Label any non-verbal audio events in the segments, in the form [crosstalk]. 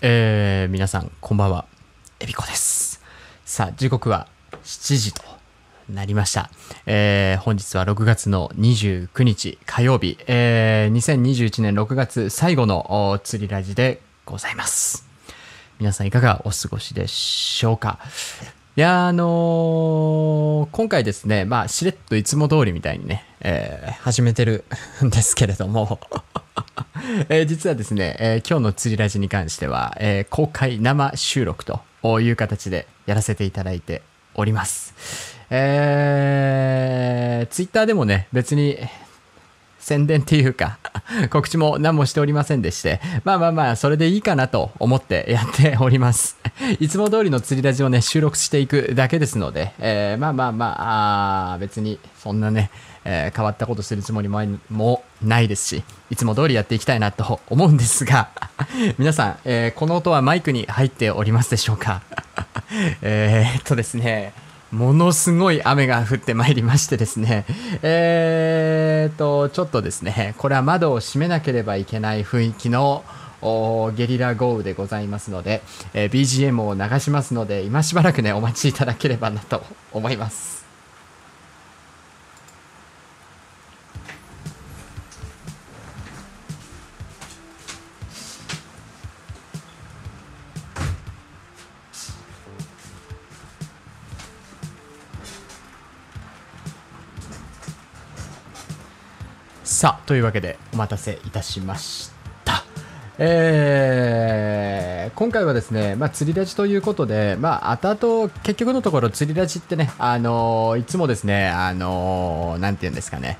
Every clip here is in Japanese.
えー、皆さんこんばんは。えびこです。さあ時刻は7時となりました、えー、本日は6月の29日火曜日、えー、2021年6月最後の釣りラジでございます。皆さんいかがお過ごしでしょうか？いやあのー今回ですね、まあ、しれっといつも通りみたいにね、えー始めてるんですけれども、[laughs] えー実はですね、えー今日の釣りラジに関しては、えー公開生収録という形でやらせていただいております。えー、ツイッターでもね、別に宣伝っていうか、[laughs] 告知も何もしておりませんでして、まあまあまあ、それでいいかなと思ってやっております。[laughs] いつも通りの釣りラジをね、収録していくだけですので、えーまあまあまあ、あ別にそんなね、えー変わったことするつもりもないですし、いつも通りやっていきたいなと思うんですが、[laughs] 皆さん、えーこの音はマイクに入っておりますでしょうか？[laughs] えっとですね、ものすごい雨が降ってまいりましてですね、えーっと、ちょっとですね、これは窓を閉めなければいけない雰囲気のゲリラ豪雨でございますので、えー BGM を流しますので、今しばらくね、お待ちいただければなと思います。さあというわけでお待たせいたしました。えー今回はですね、まあ、釣りラジということで、まあ、後々結局のところ釣りラジってね、あのーいつもですね、あのーなんて言うんですかね、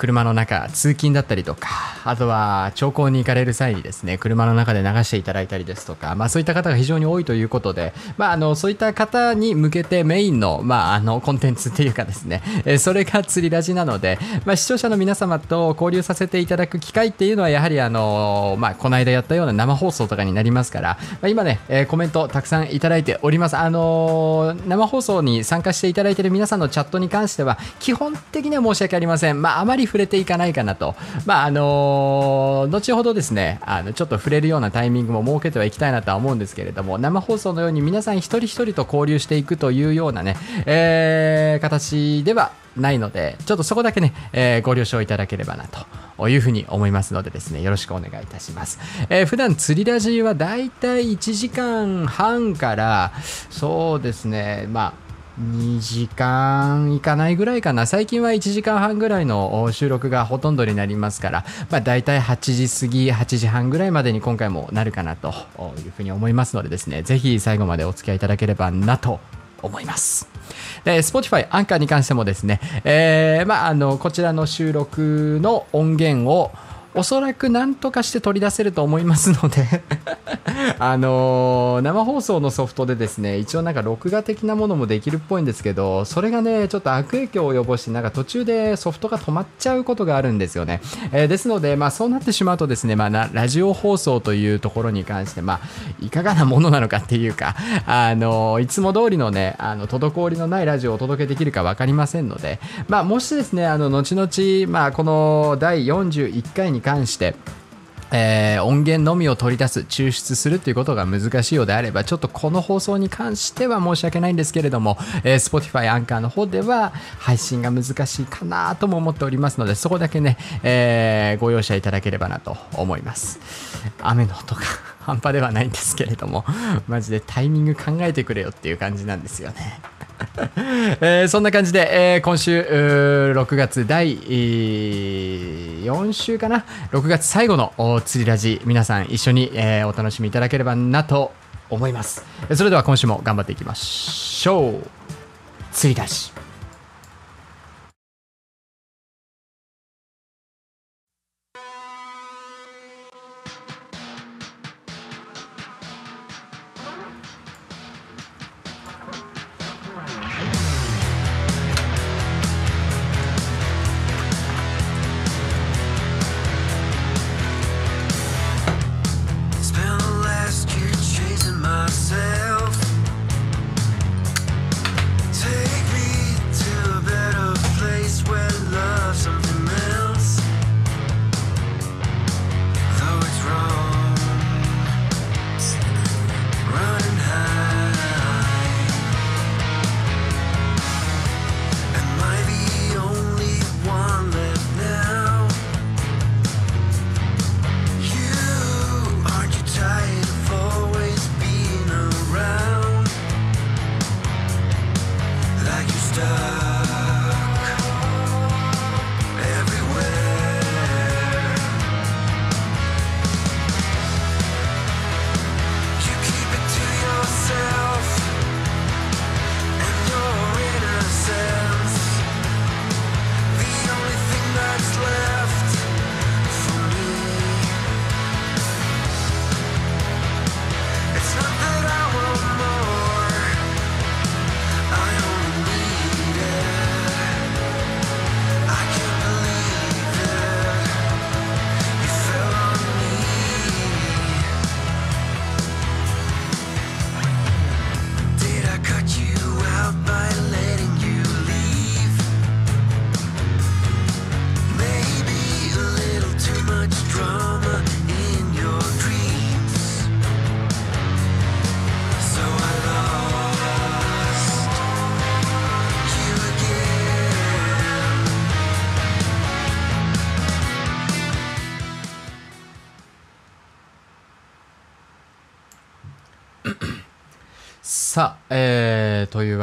車の中通勤だったりとかあとは長考に行かれる際にですね車の中で流していただいたりですとか、まあ、そういった方が非常に多いということで、まあ、あのそういった方に向けてメインの,、まあ、あのコンテンツっていうかですね、えそれが釣りラジなので、まあ、視聴者の皆様と交流させていただく機会っていうのはやはりあの、まあ、この間やったような生放送とかになりますから、まあ、今ね、えコメントたくさんいただいております。あの生放送に参加していただいている皆さんのチャットに関しては基本的には申し訳ありません、ま、あまり触れていかないかなと、まああのー後ほどですねあのちょっと触れるようなタイミングも設けてはいきたいなとは思うんですけれども生放送のように皆さん一人一人と交流していくというようなね、えー形ではないのでちょっとそこだけね、えーご了承いただければなというふうに思いますのでですねよろしくお願いいたします、えー普段釣りラジはだいたい1時間半からそうですねまあ2時間いかないぐらいかな。最近は1時間半ぐらいの収録がほとんどになりますから、まあ、大体8時過ぎ8時半ぐらいまでに今回もなるかなというふうに思いますのでですね。ぜひ最後までお付き合いいただければなと思います。で Spotify、アンカーに関してもですね、えーまあ、あのこちらの収録の音源をおそらく何とかして取り出せると思いますので [laughs] あのー生放送のソフトでですね一応なんか録画的なものもできるっぽいんですけどそれがねちょっと悪影響を及ぼしてなんか途中でソフトが止まっちゃうことがあるんですよね、えーですので、まあ、そうなってしまうとですね、まあ、ラジオ放送というところに関して、まあ、いかがなものなのかっていうか、あのいつも通りのねあの滞りのないラジオをお届けできるか分かりませんので、まあ、もしですねあの後々、まあ、この第41回に関してえー音源のみを取り出す抽出するということが難しいようであればちょっとこの放送に関しては申し訳ないんですけれども、えー Spotify アンカーの方では配信が難しいかなとも思っておりますのでそこだけね、えーご容赦いただければなと思います。雨の音が。半端ではないんですけれども [laughs] マジでタイミング考えてくれよっていう感じなんですよね。[laughs] えーそんな感じで、えー今週6月第、4週かな？6月最後の釣りラジ皆さん一緒に、えーお楽しみいただければなと思います。それでは今週も頑張っていきましょう。釣りラジ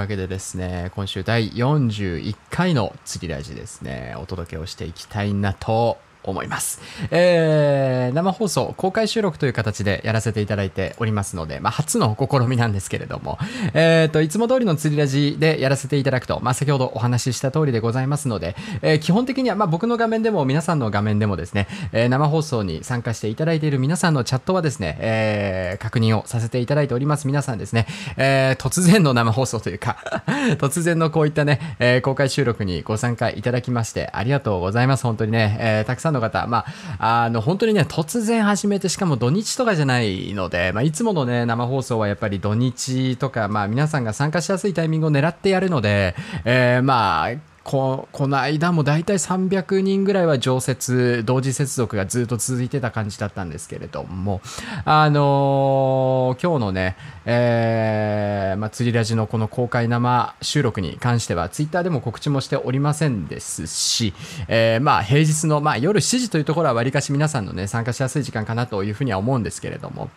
わけでですね、今週第41回の釣りラジですね、お届けをしていきたいなと思います。えー、生放送、公開収録という形でやらせていただいておりますので、まあ、初の試みなんですけれども、えーと、いつも通りの釣りラジでやらせていただくと、まあ、先ほどお話しした通りでございますので、えー基本的には、まあ、僕の画面でも皆さんの画面でもですね、えー生放送に参加していただいている皆さんのチャットはですね、えー確認をさせていただいております。皆さんですね、えー突然の生放送というか、[laughs] 突然のこういったね、えー公開収録にご参加いただきまして、ありがとうございます。本当にね、えーたくさんのの方、まあ、あの、本当にね、突然始めて、しかも土日とかじゃないので、まあ、いつものね、生放送はやっぱり土日とか、まあ、皆さんが参加しやすいタイミングを狙ってやるので、えーまあ、ここの間も大体300人ぐらいは常設同時接続がずっと続いてた感じだったんですけれどもあのー今日のね、えーまあ、釣りラジのこの公開生収録に関してはツイッターでも告知もしておりませんですし、えーまあ平日の、まあ、夜7時というところはわりかし皆さんのね参加しやすい時間かなというふうには思うんですけれども。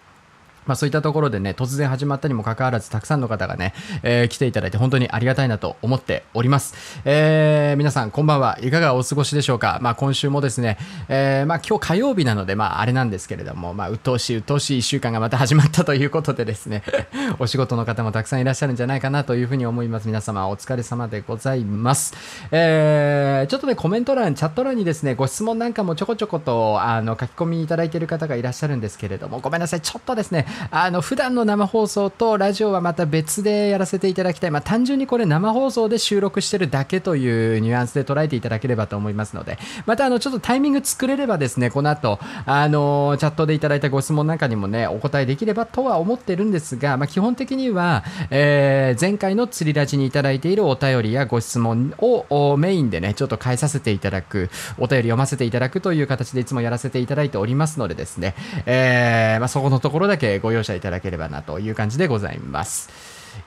まあ、そういったところでね、突然始まったにもかかわらず、たくさんの方がね、えー来ていただいて本当にありがたいなと思っております。えー皆さん、こんばんは。いかがお過ごしでしょうか？まあ、今週もですね、えーまあ、今日火曜日なので、まあ、あれなんですけれども、まあ、鬱陶しい、鬱陶しい1週間がまた始まったということでですね、[laughs] お仕事の方もたくさんいらっしゃるんじゃないかなというふうに思います。皆様、お疲れ様でございます。えーちょっとね、コメント欄、チャット欄にですね、ご質問なんかもちょこちょこと、あの、書き込みいただいている方がいらっしゃるんですけれども、ごめんなさい、ちょっとですね、あの、普段の生放送とラジオはまた別でやらせていただきたい。まあ、単純にこれ生放送で収録してるだけというニュアンスで捉えていただければと思いますので、またあの、ちょっとタイミング作れればですね、この後、あの、チャットでいただいたご質問なんかにもね、お答えできればとは思ってるんですが、まあ、基本的には、えー前回の釣りラジにいただいているお便りやご質問をメインでね、ちょっと変えさせていただく、お便り読ませていただくという形でいつもやらせていただいておりますのでですね、えーまあ、そこのところだけご容赦いただければなという感じでございます。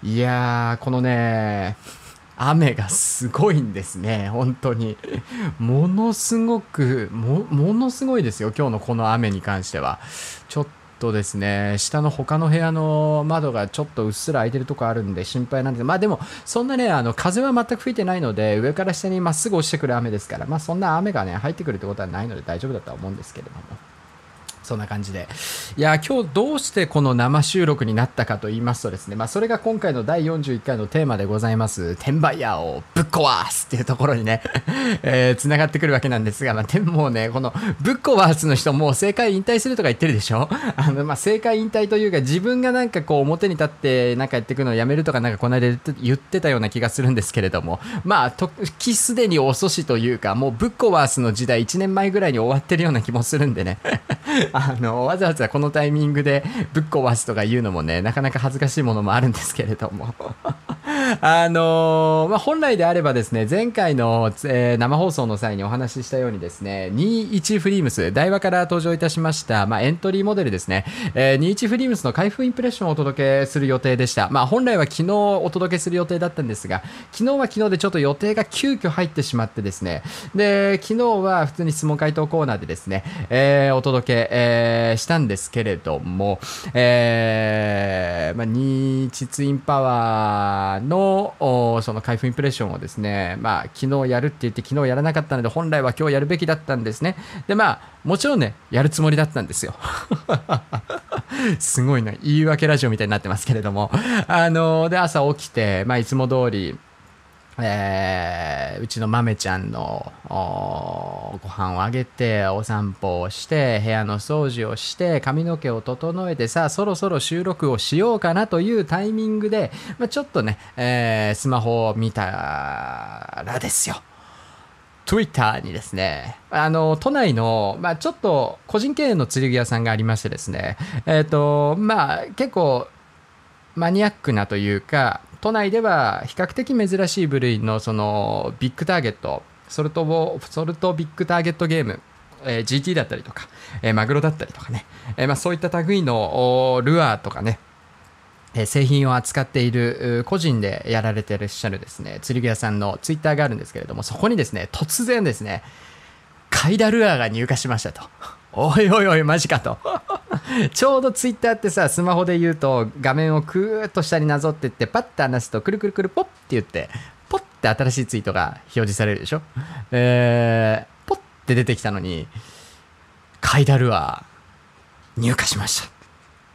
いやー、このね、雨がすごいんですね、本当に。ものすごく、もものすごいですよ、今日のこの雨に関しては。ちょっとですね、下の他の部屋の窓がちょっとうっすら開いてるとこあるんで心配なんですまあでも、そんなね、あの風は全く吹いてないので、上から下にまっすぐ落ちてくる雨ですから、まあそんな雨がね、入ってくるってことはないので大丈夫だとは思うんですけれども。そんな感じで。いや、今日どうしてこの生収録になったかと言いますとですね、まあそれが今回の第41回のテーマでございます、転売ヤーをぶっ壊すっていうところにね、[laughs] えー、繋がってくるわけなんですが、まあでもね、このぶっ壊すの人もう政界引退するとか言ってるでしょ？[laughs] あの、まあ政界引退というか自分がなんかこう表に立ってなんかやっていくのをやめるとかなんかこの間言って言ってたような気がするんですけれども、まあ時すでに遅しというか、もうぶっ壊すの時代1年前ぐらいに終わってるような気もするんでね。あのわざわざこのタイミングでぶっ壊すとか言うのもねなかなか恥ずかしいものもあるんですけれども。[laughs] あのまあ、本来であればですね前回の、えー生放送の際にお話ししたようにですね21フリームス台話から登場いたしました、まあ、エントリーモデルですね、えー21フリームスの開封インプレッションをお届けする予定でした、まあ、本来は昨日お届けする予定だったんですが昨日は昨日でちょっと予定が急遽入ってしまってですね。で昨日は普通に質問回答コーナーでですね、えーお届け、ええしたんですけれども、えーまあ、21ツインパワーのその開封インプレッションをですね、まあ、昨日やるって言って昨日やらなかったので本来は今日やるべきだったんですね。でまあもちろんねやるつもりだったんですよ。[laughs] すごいな言い訳ラジオみたいになってますけれども。あので朝起きて、まあ、いつも通りえーうちの豆ちゃんのおご飯をあげてお散歩をして部屋の掃除をして髪の毛を整えてさあそろそろ収録をしようかなというタイミングで、まあ、ちょっとね、えースマホを見たらですよ。Twitter にですね、あの、都内の、まあちょっと個人経営の釣り具屋さんがありましてですね、えっ、と、まあ結構マニアックなというか、都内では比較的珍しい部類のそのビッグターゲット、ソルトソルトビッグターゲットゲーム、え GT だったりとか、えマグロだったりとかね、えまあ、そういった類のルアーとかね、え製品を扱っている個人でやられていらっしゃるですね釣り具屋さんのツイッターがあるんですけれどもそこにですね突然ですねカイダルアーが入荷しましたと。おいおいおいマジかと。[laughs] ちょうどツイッターってさスマホで言うと画面をクーッと下になぞってってパッて離すとくるくるくるポッって言ってポッって新しいツイートが表示されるでしょ？えー、ポッって出てきたのにカイダルア入荷しまし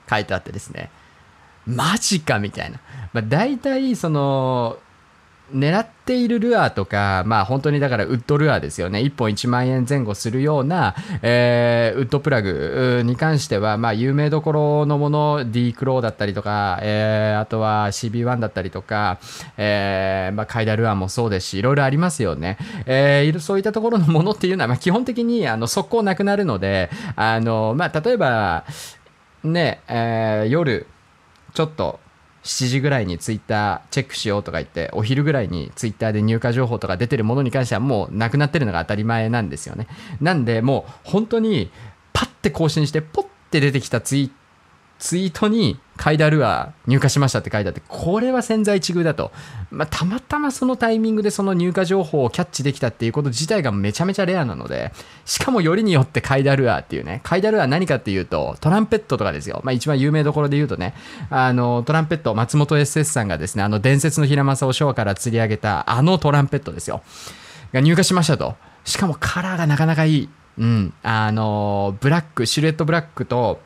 た。書いてあってですね。マジかみたいな、まあ、大体その狙っているルアーとか、まあ本当にだからウッドルアーですよね。1本1万円前後するような、えーウッドプラグに関しては、まあ有名どころのもの、D クローだったりとか、えーあとは CB1 だったりとか、えーまあカイダルアーもそうですし、いろいろありますよね。えーそういったところのものっていうのは、まあ基本的にあの速攻なくなるので、あの、まあ例えば、ね、えー夜、ちょっと7時ぐらいにツイッターチェックしようとか言ってお昼ぐらいにツイッターで入荷情報とか出てるものに関してはもうなくなってるのが当たり前なんですよね。なんでもう本当にパッて更新してポッて出てきたツイツイートにカイダルアー入荷しましたって書いてあってこれは千載一遇だと、まあ、たまたまそのタイミングでその入荷情報をキャッチできたっていうこと自体がめちゃめちゃレアなのでしかもよりによってカイダルアーっていうねカイダルアー何かっていうとトランペットとかですよ、まあ、一番有名どころで言うとねあのトランペット松本 SS さんがですねあの伝説の平正を昭和から釣り上げたあのトランペットですよ。が入荷しましたと。しかもカラーがなかなかいい。うん。あのブラックシルエットブラックと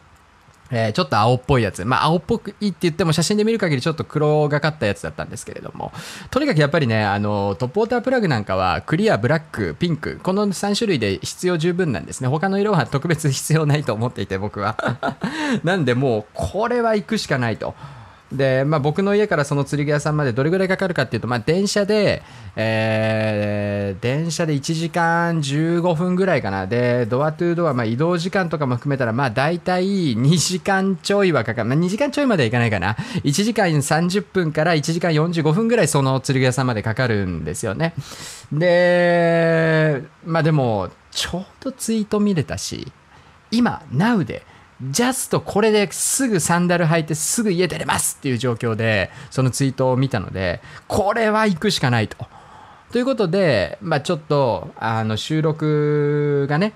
えーちょっと青っぽいやつ。まあ、青っぽくいいって言っても写真で見る限りちょっと黒がかったやつだったんですけれども、とにかくやっぱりね、あの、トップウォータープラグなんかは、クリア、ブラック、ピンク、この3種類で必要十分なんですね。他の色は特別必要ないと思っていて、僕は。[laughs] なんで、もう、これは行くしかないと。で、まあ、僕の家からその釣り具屋さんまでどれぐらいかかるかっていうと、まあ、電車で、えー電車で1時間15分ぐらいかな。で、ドアトゥードア、まあ、移動時間とかも含めたら、まあ、大体2時間ちょいはかかる。まあ、2時間ちょいまではいかないかな。1時間30分から1時間45分ぐらいその釣り具屋さんまでかかるんですよね。で、まあ、でも、ちょうどツイート見れたし、今、Now で、ジャストこれですぐサンダル履いてすぐ家出れますっていう状況で、そのツイートを見たので、これは行くしかないと。ということで、まあちょっと、あの、収録がね、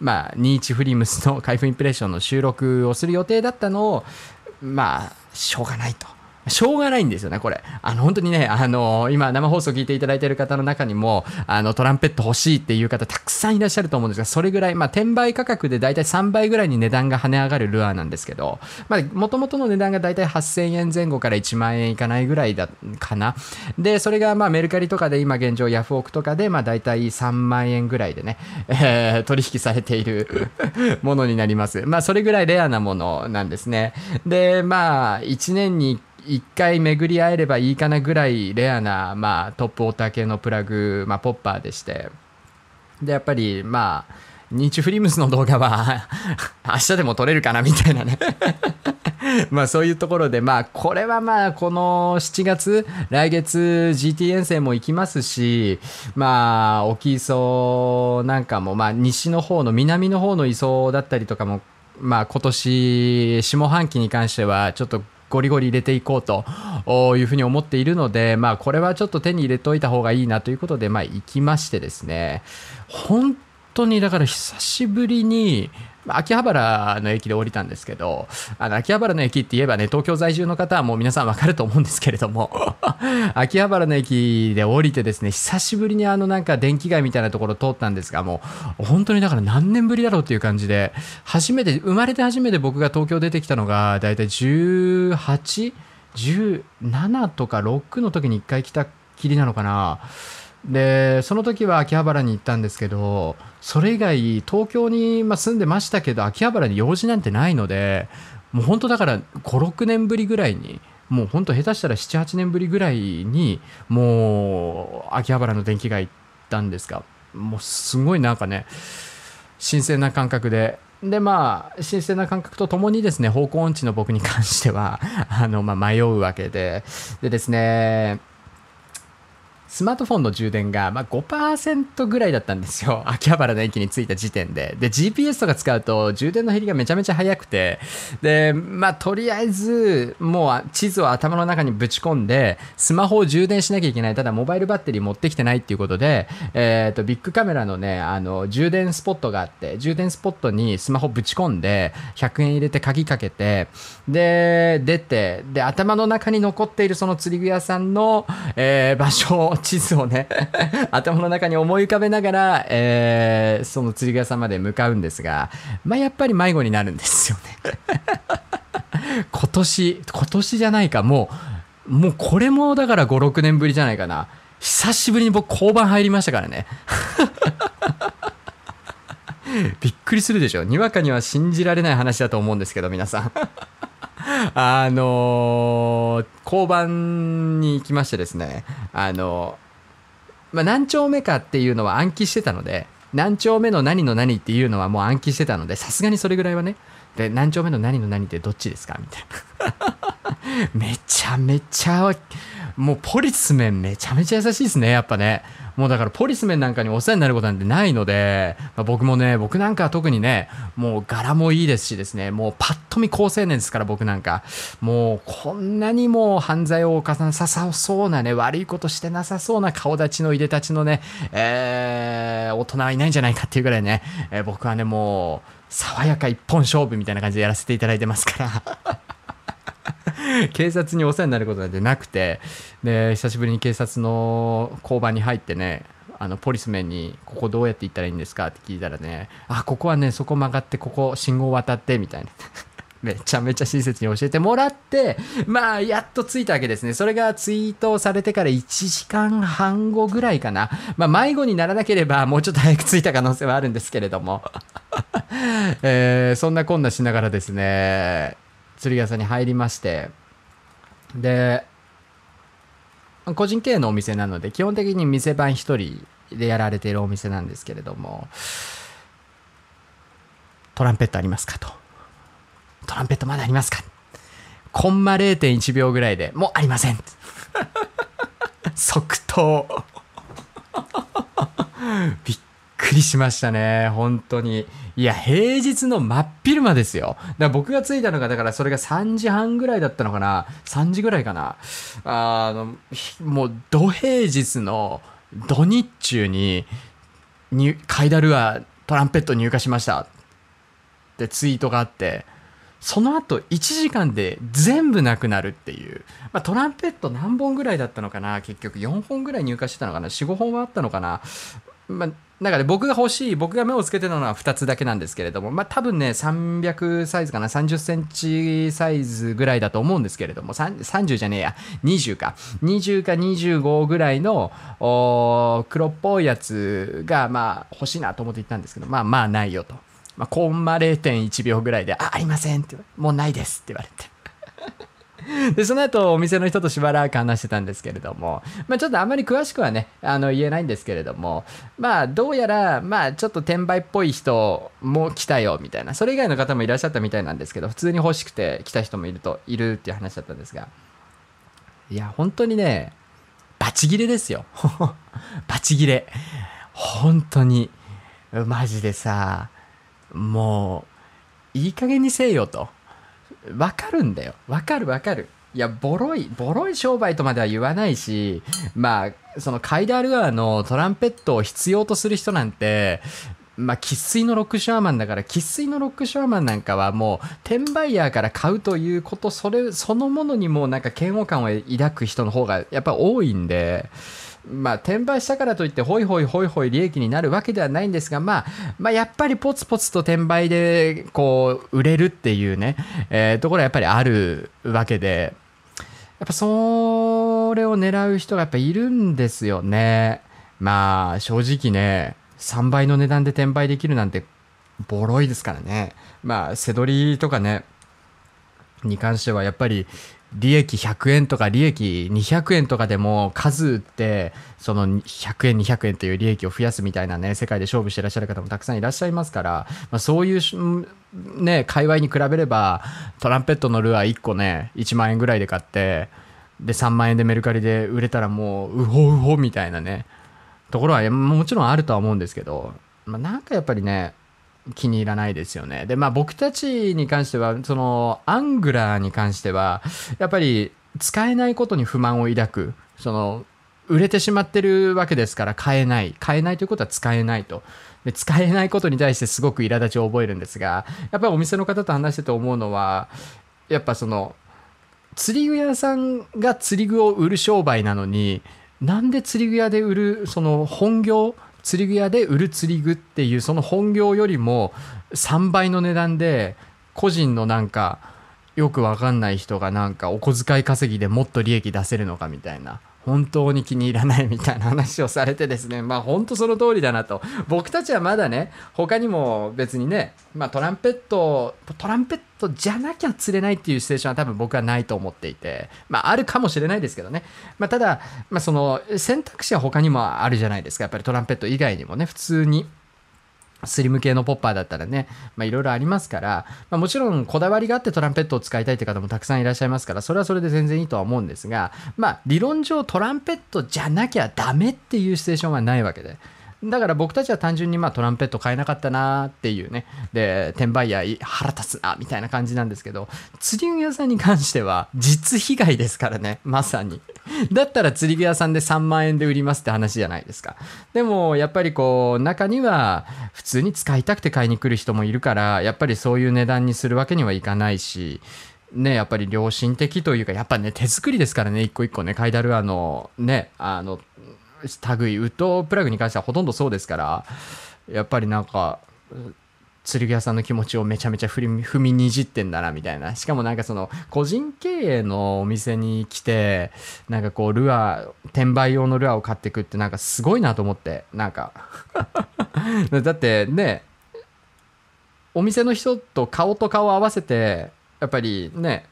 まあ、21フリームスの開封インプレッションの収録をする予定だったのを、まあ、しょうがないと。しょうがないんですよね、これ。あの、本当にね、あの、今、生放送聞いていただいている方の中にも、あの、トランペット欲しいっていう方、たくさんいらっしゃると思うんですが、それぐらい、まあ、転売価格で大体3倍ぐらいに値段が跳ね上がるルアーなんですけど、まあ、もともとの値段が大体8000円前後から1万円いかないぐらいだ、かな。で、それが、まあ、メルカリとかで今現状、ヤフオクとかで、まあ、大体3万円ぐらいでね、えー取引されているものになります。まあ、それぐらいレアなものなんですね。で、まあ、1年に1 1回巡り合えればいいかなぐらいレアな、まあ、トップウォータ系のプラグ、まあ、ポッパーでして。で、やっぱり、まあ、ニーチフリムスの動画は [laughs] 明日でも撮れるかなみたいなね [laughs] まあそういうところで、まあこれはまあこの7月、来月 GT 遠征も行きますし、まあ沖磯なんかも、まあ西の方の南の方の磯だったりとかも、まあ今年下半期に関してはちょっとゴリゴリ入れていこうというふうに思っているので、まあこれはちょっと手に入れておいた方がいいなということで、まあ行きましてですね、本当にだから久しぶりに、秋葉原の駅で降りたんですけど、あの秋葉原の駅って言えばね、東京在住の方はもう皆さんわかると思うんですけれども、[laughs] 秋葉原の駅で降りてですね、久しぶりにあのなんか電気街みたいなところ通ったんですが、もう本当にだから何年ぶりだろうっていう感じで、初めて、生まれて初めて僕が東京出てきたのが、だいたい18、17とか6の時に1回来たきりなのかな。でその時は秋葉原に行ったんですけどそれ以外東京にまあ住んでましたけど秋葉原に用事なんてないのでもう本当だから56年ぶりぐらいにもう本当下手したら78年ぶりぐらいにもう秋葉原の電気街行ったんですがもうすごいなんかね新鮮な感覚で。でまあ新鮮な感覚とともにですね方向音痴の僕に関してはあの、まあ、迷うわけででですねスマートフォンの充電が、まあ、5%ぐらいだったんですよ。[laughs] 秋葉原の駅に着いた時点で。で、GPS とか使うと充電の減りがめちゃめちゃ早くて、で、まあ、とりあえず、もう地図を頭の中にぶち込んで、スマホを充電しなきゃいけない。ただ、モバイルバッテリー持ってきてないっていうことで、えっ、と、ビッグカメラのね、あの、充電スポットがあって、充電スポットにスマホぶち込んで、100円入れて鍵かけて、で、出て、で、頭の中に残っているその釣り具屋さんの、えー場所、地図をね、[laughs] 頭の中に思い浮かべながら、えーその釣り具屋さんまで向かうんですが、まあ、やっぱり迷子になるんですよね。[laughs] 今年、今年じゃないか、もう、もうこれもだから5、6年ぶりじゃないかな。久しぶりに僕交番入りましたからね。[laughs] びっくりするでしょ。にわかには信じられない話だと思うんですけど、皆さん。[laughs] あのー交番に行きましてですね、あのまあ、何丁目かっていうのは暗記してたので、何丁目の何の何っていうのはもう暗記してたので、さすがにそれぐらいはね、で、何丁目の何の何ってどっちですかみたいな。[laughs] めちゃめちゃ、もうポリスメンめちゃめちゃ優しいですね、やっぱね。もうだからポリスメンなんかにお世話になることなんてないので、まあ僕もね、僕なんかは特にね、もう柄もいいですしですね、もうパッと見高青年ですから僕なんか、もうこんなにも犯罪を犯さなさそうなね、悪いことしてなさそうな顔立ちのいでたちのね、えー大人はいないんじゃないかっていうぐらいね、えー僕はね、もう、爽やか一本勝負みたいな感じでやらせていただいてますから。[laughs] 警察にお世話になることなんてなくてで久しぶりに警察の交番に入ってねあのポリスメンに「ここどうやって行ったらいいんですか?」って聞いたらね「あここはねそこ曲がってここ信号渡って」みたいな。[laughs] めちゃめちゃ親切に教えてもらって、まあ、やっと着いたわけですね。それがツイートされてから1時間半後ぐらいかな。まあ、迷子にならなければ、もうちょっと早く着いた可能性はあるんですけれども。[laughs] えーそんなこんなしながらですね、釣り屋さんに入りまして、で、個人経営のお店なので、基本的に店番一人でやられているお店なんですけれども、トランペットありますかと。トランペットまだありますかコンマ0.1秒ぐらいでもうありません。[laughs] 即答。[laughs] びっくりしましたね、本当に。いや、平日の真っ昼間ですよ。だから僕が着いたのが、だからそれが3時半ぐらいだったのかな、3時ぐらいかな。あの、もう、土平日の土日中に、にカイダルアトランペット入荷しました。ってツイートがあって、その後1時間で全部なくなるっていう、まあ、トランペット何本ぐらいだったのかな。結局4本ぐらい入荷してたのかな。45本はあったのかな。まあ、なんかね、僕が欲しい、僕が目をつけてたのは2つだけなんですけれども、まあ多分ね、300サイズかな、30センチサイズぐらいだと思うんですけれども、30じゃねえや、20か、20か25ぐらいの黒っぽいやつが、まあ欲しいなと思って行ったんですけど、まあまあないよと。まあ、コンマ0.1秒ぐらいで、あ、ありませんってもうないですって言われて。で、その後、お店の人としばらく話してたんですけれども、まあ、ちょっとあまり詳しくはね、あの、言えないんですけれども、まあ、どうやら、まあ、ちょっと転売っぽい人も来たよ、みたいな、それ以外の方もいらっしゃったみたいなんですけど、普通に欲しくて来た人もいると、いるっていう話だったんですが、いや、本当にね、バチギレですよ。[laughs] バチギレ。本当に、マジでさ、もう、いい加減にせえよと。わかるんだよ。わかるわかる。いや、ボロい、ボロい商売とまでは言わないし、まあ、そのカイダールアーのトランペットを必要とする人なんて、まあ、生粋のロックショアマンだから、生粋のロックショアマンなんかはもう、転売ヤーから買うということ、それ、そのものにもなんか嫌悪感を抱く人の方がやっぱ多いんで、まあ、転売したからといって、ホイホイホイホイ利益になるわけではないんですが、まあ、まあ、やっぱりポツポツと転売で、こう、売れるっていうね、えーところはやっぱりあるわけで、やっぱそれを狙う人がやっぱいるんですよね。まあ、正直ね、3倍の値段で転売できるなんて、ボロいですからね。まあ、背取りとかね、に関してはやっぱり利益100円とか利益200円とかでも数売ってその100円200円という利益を増やすみたいなね世界で勝負していらっしゃる方もたくさんいらっしゃいますから、まあ、そういうね界隈に比べればトランペットのルアー1個ね1万円ぐらいで買ってで3万円でメルカリで売れたらもううほうほみたいなねところはもちろんあるとは思うんですけど、まあ、なんかやっぱりね気に入らないですよね。でまあ僕たちに関してはそのアングラーに関してはやっぱり使えないことに不満を抱く。その売れてしまってるわけですから買えない。買えないということは使えないと。で使えないことに対してすごく苛立ちを覚えるんですがやっぱりお店の方と話してて思うのはやっぱその釣り具屋さんが釣り具を売る商売なのになんで釣り具屋で売るその本業釣り具屋で売る釣り具っていうその本業よりも3倍の値段で個人のなんかよくわかんない人がなんかお小遣い稼ぎでもっと利益出せるのかみたいな。本当に気に入らないみたいな話をされてですね。まあ本当その通りだなと。僕たちはまだね他にも別にね、まあ、トランペットトランペットじゃなきゃ釣れないっていうシチュエーションは多分僕はないと思っていて。まああるかもしれないですけどね、まあ、ただ、まあ、その選択肢は他にもあるじゃないですか。やっぱりトランペット以外にもね普通にスリム系のポッパーだったらね、まあ、いろいろありますから、まあ、もちろんこだわりがあってトランペットを使いたいって方もたくさんいらっしゃいますから、それはそれで全然いいとは思うんですが、まあ、理論上トランペットじゃなきゃダメっていうシチュエーションはないわけで。だから僕たちは単純にまあトランペット買えなかったなっていうね。で、転売ヤー腹立つなみたいな感じなんですけど、釣り具屋さんに関しては実被害ですからね、まさに。だったら釣り具屋さんで3万円で売りますって話じゃないですか。でもやっぱりこう中には普通に使いたくて買いに来る人もいるから、やっぱりそういう値段にするわけにはいかないし、ね、やっぱり良心的というか、やっぱね、手作りですからね、一個一個ね、カイダルアのね、あの、類、ウッドプラグに関してはほとんどそうですから、やっぱりなんか、釣具屋さんの気持ちをめちゃめちゃ踏みにじってんだなみたいな。しかもなんかその個人経営のお店に来てなんかこうルアー転売用のルアーを買ってくってなんかすごいなと思ってなんか。[laughs] だってねお店の人と顔と顔を合わせてやっぱりね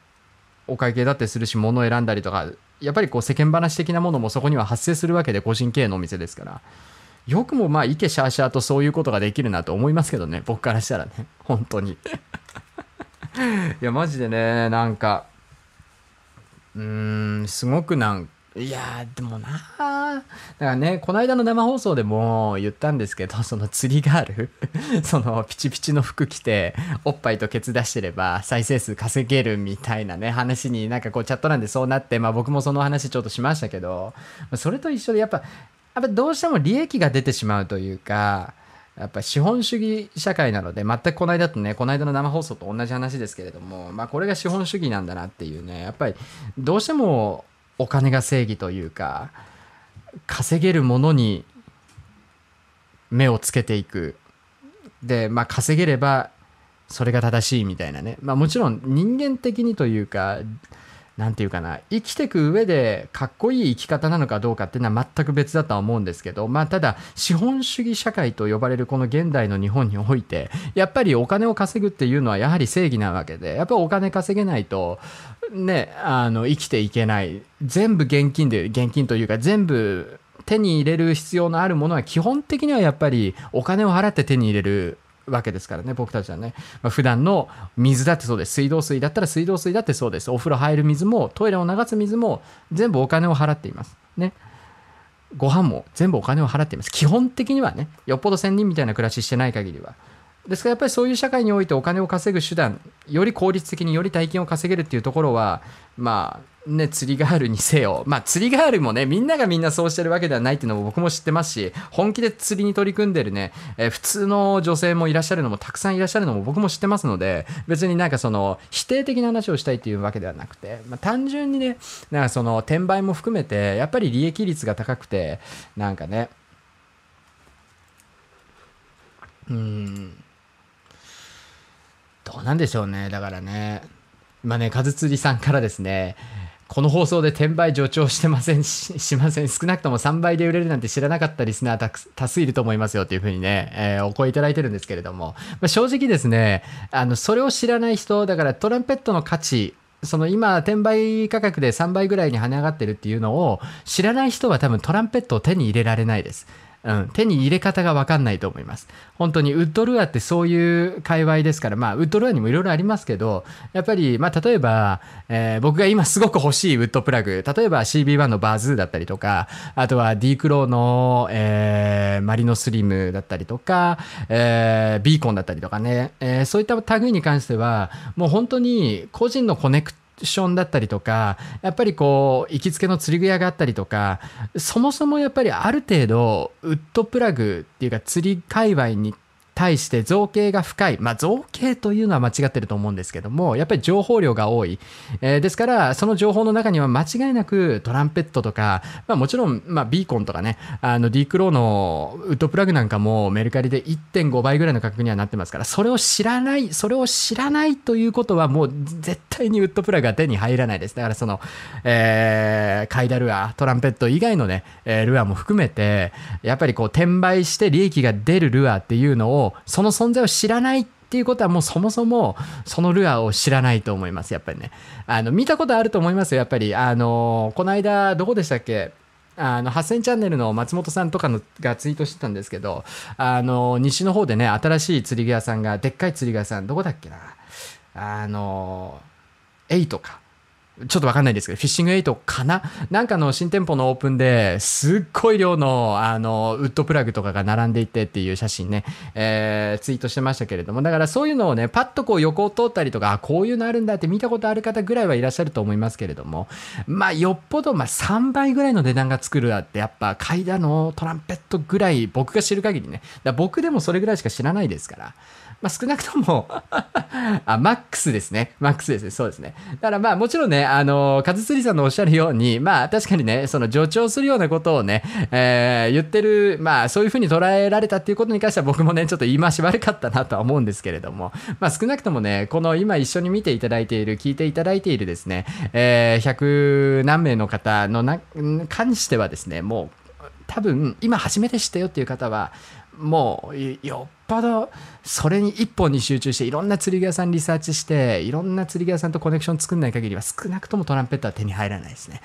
お会計だってするし物を選んだりとかやっぱりこう世間話的なものもそこには発生するわけで個人経営のお店ですから。よくもまあイケシャーシャーとそういうことができるなと思いますけどね僕からしたらね。[laughs] 本当に。[laughs] いやマジでねなんかうーんすごくなんいやでもなー。だからねこの間の生放送でも言ったんですけど [laughs] その釣りガール [laughs] そのピチピチの服着ておっぱいとケツ出してれば再生数稼げるみたいなね話になんかこうチャットなんでそうなってまあ僕もその話ちょっとしましたけどそれと一緒でやっぱやっぱどうしても利益が出てしまうというかやっぱ資本主義社会なので全くこの間とねこの間の生放送と同じ話ですけれどもまあこれが資本主義なんだなっていうねやっぱりどうしてもお金が正義というか稼げるものに目をつけていく。でまあ稼げればそれが正しいみたいなね。まあもちろん人間的にというかなんていうかな。生きてく上でかっこいい生き方なのかどうかっていうのは全く別だとは思うんですけどまあただ資本主義社会と呼ばれるこの現代の日本においてやっぱりお金を稼ぐっていうのはやはり正義なわけでやっぱりお金稼げないとねあの生きていけない。全部現金で現金というか全部手に入れる必要のあるものは基本的にはやっぱりお金を払って手に入れるわけですからね僕たちはね、まあ、普段の水だってそうです。水道水だったら水道水だってそうです。お風呂入る水もトイレを流す水も全部お金を払っています。ね。ご飯も全部お金を払っています。基本的にはねよっぽど仙人みたいな暮らししてない限りは。ですからやっぱりそういう社会においてお金を稼ぐ手段より効率的により大金を稼げるっていうところはまあね釣りガールにせよ。[laughs] まあ釣りガールもねみんながみんなそうしてるわけではないっていうのも僕も知ってますし本気で釣りに取り組んでるね、えー普通の女性もいらっしゃるのもたくさんいらっしゃるのも僕も知ってますので別になんかその否定的な話をしたいっていうわけではなくて、まあ、単純にねなんかその転売も含めてやっぱり利益率が高くてなんかねうん。どうなんでしょうね。だからね。今ね数釣りさんからですね。この放送で転売助長してませんししません。少なくとも3倍で売れるなんて知らなかったリスナーたく多数いると思いますよっていうふうにね、えーお声いただいてるんですけれども、まあ、正直ですねあのそれを知らない人だからトランペットの価値その今転売価格で3倍ぐらいに跳ね上がってるっていうのを知らない人は多分トランペットを手に入れられないです。うん、手に入れ方が分かんないと思います。本当にウッドルアーってそういう界隈ですから、まあ、ウッドルアーにもいろいろありますけど、やっぱり、まあ、例えば、えー僕が今すごく欲しいウッドプラグ、例えば CB1 のバーズーだったりとか、あとは D クローの、えーマリノスリムだったりとか、えービーコンだったりとかね、えーそういった類に関しては、もう本当に個人のコネクションだったりとかやっぱりこう行きつけの釣り具屋があったりとかそもそもやっぱりある程度ウッドプラグっていうか釣り界隈に対して造形が深い、まあ、造形というのは間違ってると思うんですけどもやっぱり情報量が多い、えーですからその情報の中には間違いなくトランペットとか、まあ、もちろん、まあ、ビーコンとかねあの D クローのウッドプラグなんかもメルカリで1.5倍ぐらいの価格にはなってますからそれを知らないそれを知らないということはもう絶対にウッドプラグは手に入らないです。だからその、えーカイダルアートランペット以外のね、ルアーも含めてやっぱりこう転売して利益が出るルアーっていうのをその存在を知らないっていうことはもうそもそもそのルアーを知らないと思いますやっぱりね。あの見たことあると思いますよやっぱり。あのこの間どこでしたっけ？あの8000チャンネルの松本さんとかのがツイートしてたんですけどあの西の方でね新しい釣り具屋さんがでっかい釣り具屋さんどこだっけな？あの8か。ちょっとわかんないですけど、フィッシング8かな？なんかの新店舗のオープンですっごい量のあのウッドプラグとかが並んでいてっていう写真ね、えーツイートしてましたけれども、だからそういうのをね、パッとこう横を通ったりとか、あこういうのあるんだって見たことある方ぐらいはいらっしゃると思いますけれども、まあよっぽど、まあ3倍ぐらいの値段がつくるあって、やっぱ階段のトランペットぐらい僕が知る限りね、だ僕でもそれぐらいしか知らないですから、まあ、少なくとも [laughs] あ、マックスですね。マックスですね。そうですね。だからまあもちろんね、あの、カズツリさんのおっしゃるように、まあ確かにね、その助長するようなことをね、えー言ってる、まあそういうふうに捉えられたっていうことに関しては僕もね、ちょっと言い回し悪かったなとは思うんですけれども、まあ少なくともね、この今一緒に見ていただいている、聞いていただいているですね、えー100何名の方のな、関してはですね、もう多分今初めて知ったよっていう方はもうよっぽどそれに一本に集中していろんな釣り具屋さんリサーチしていろんな釣り具屋さんとコネクション作んない限りは少なくともトランペットは手に入らないですね。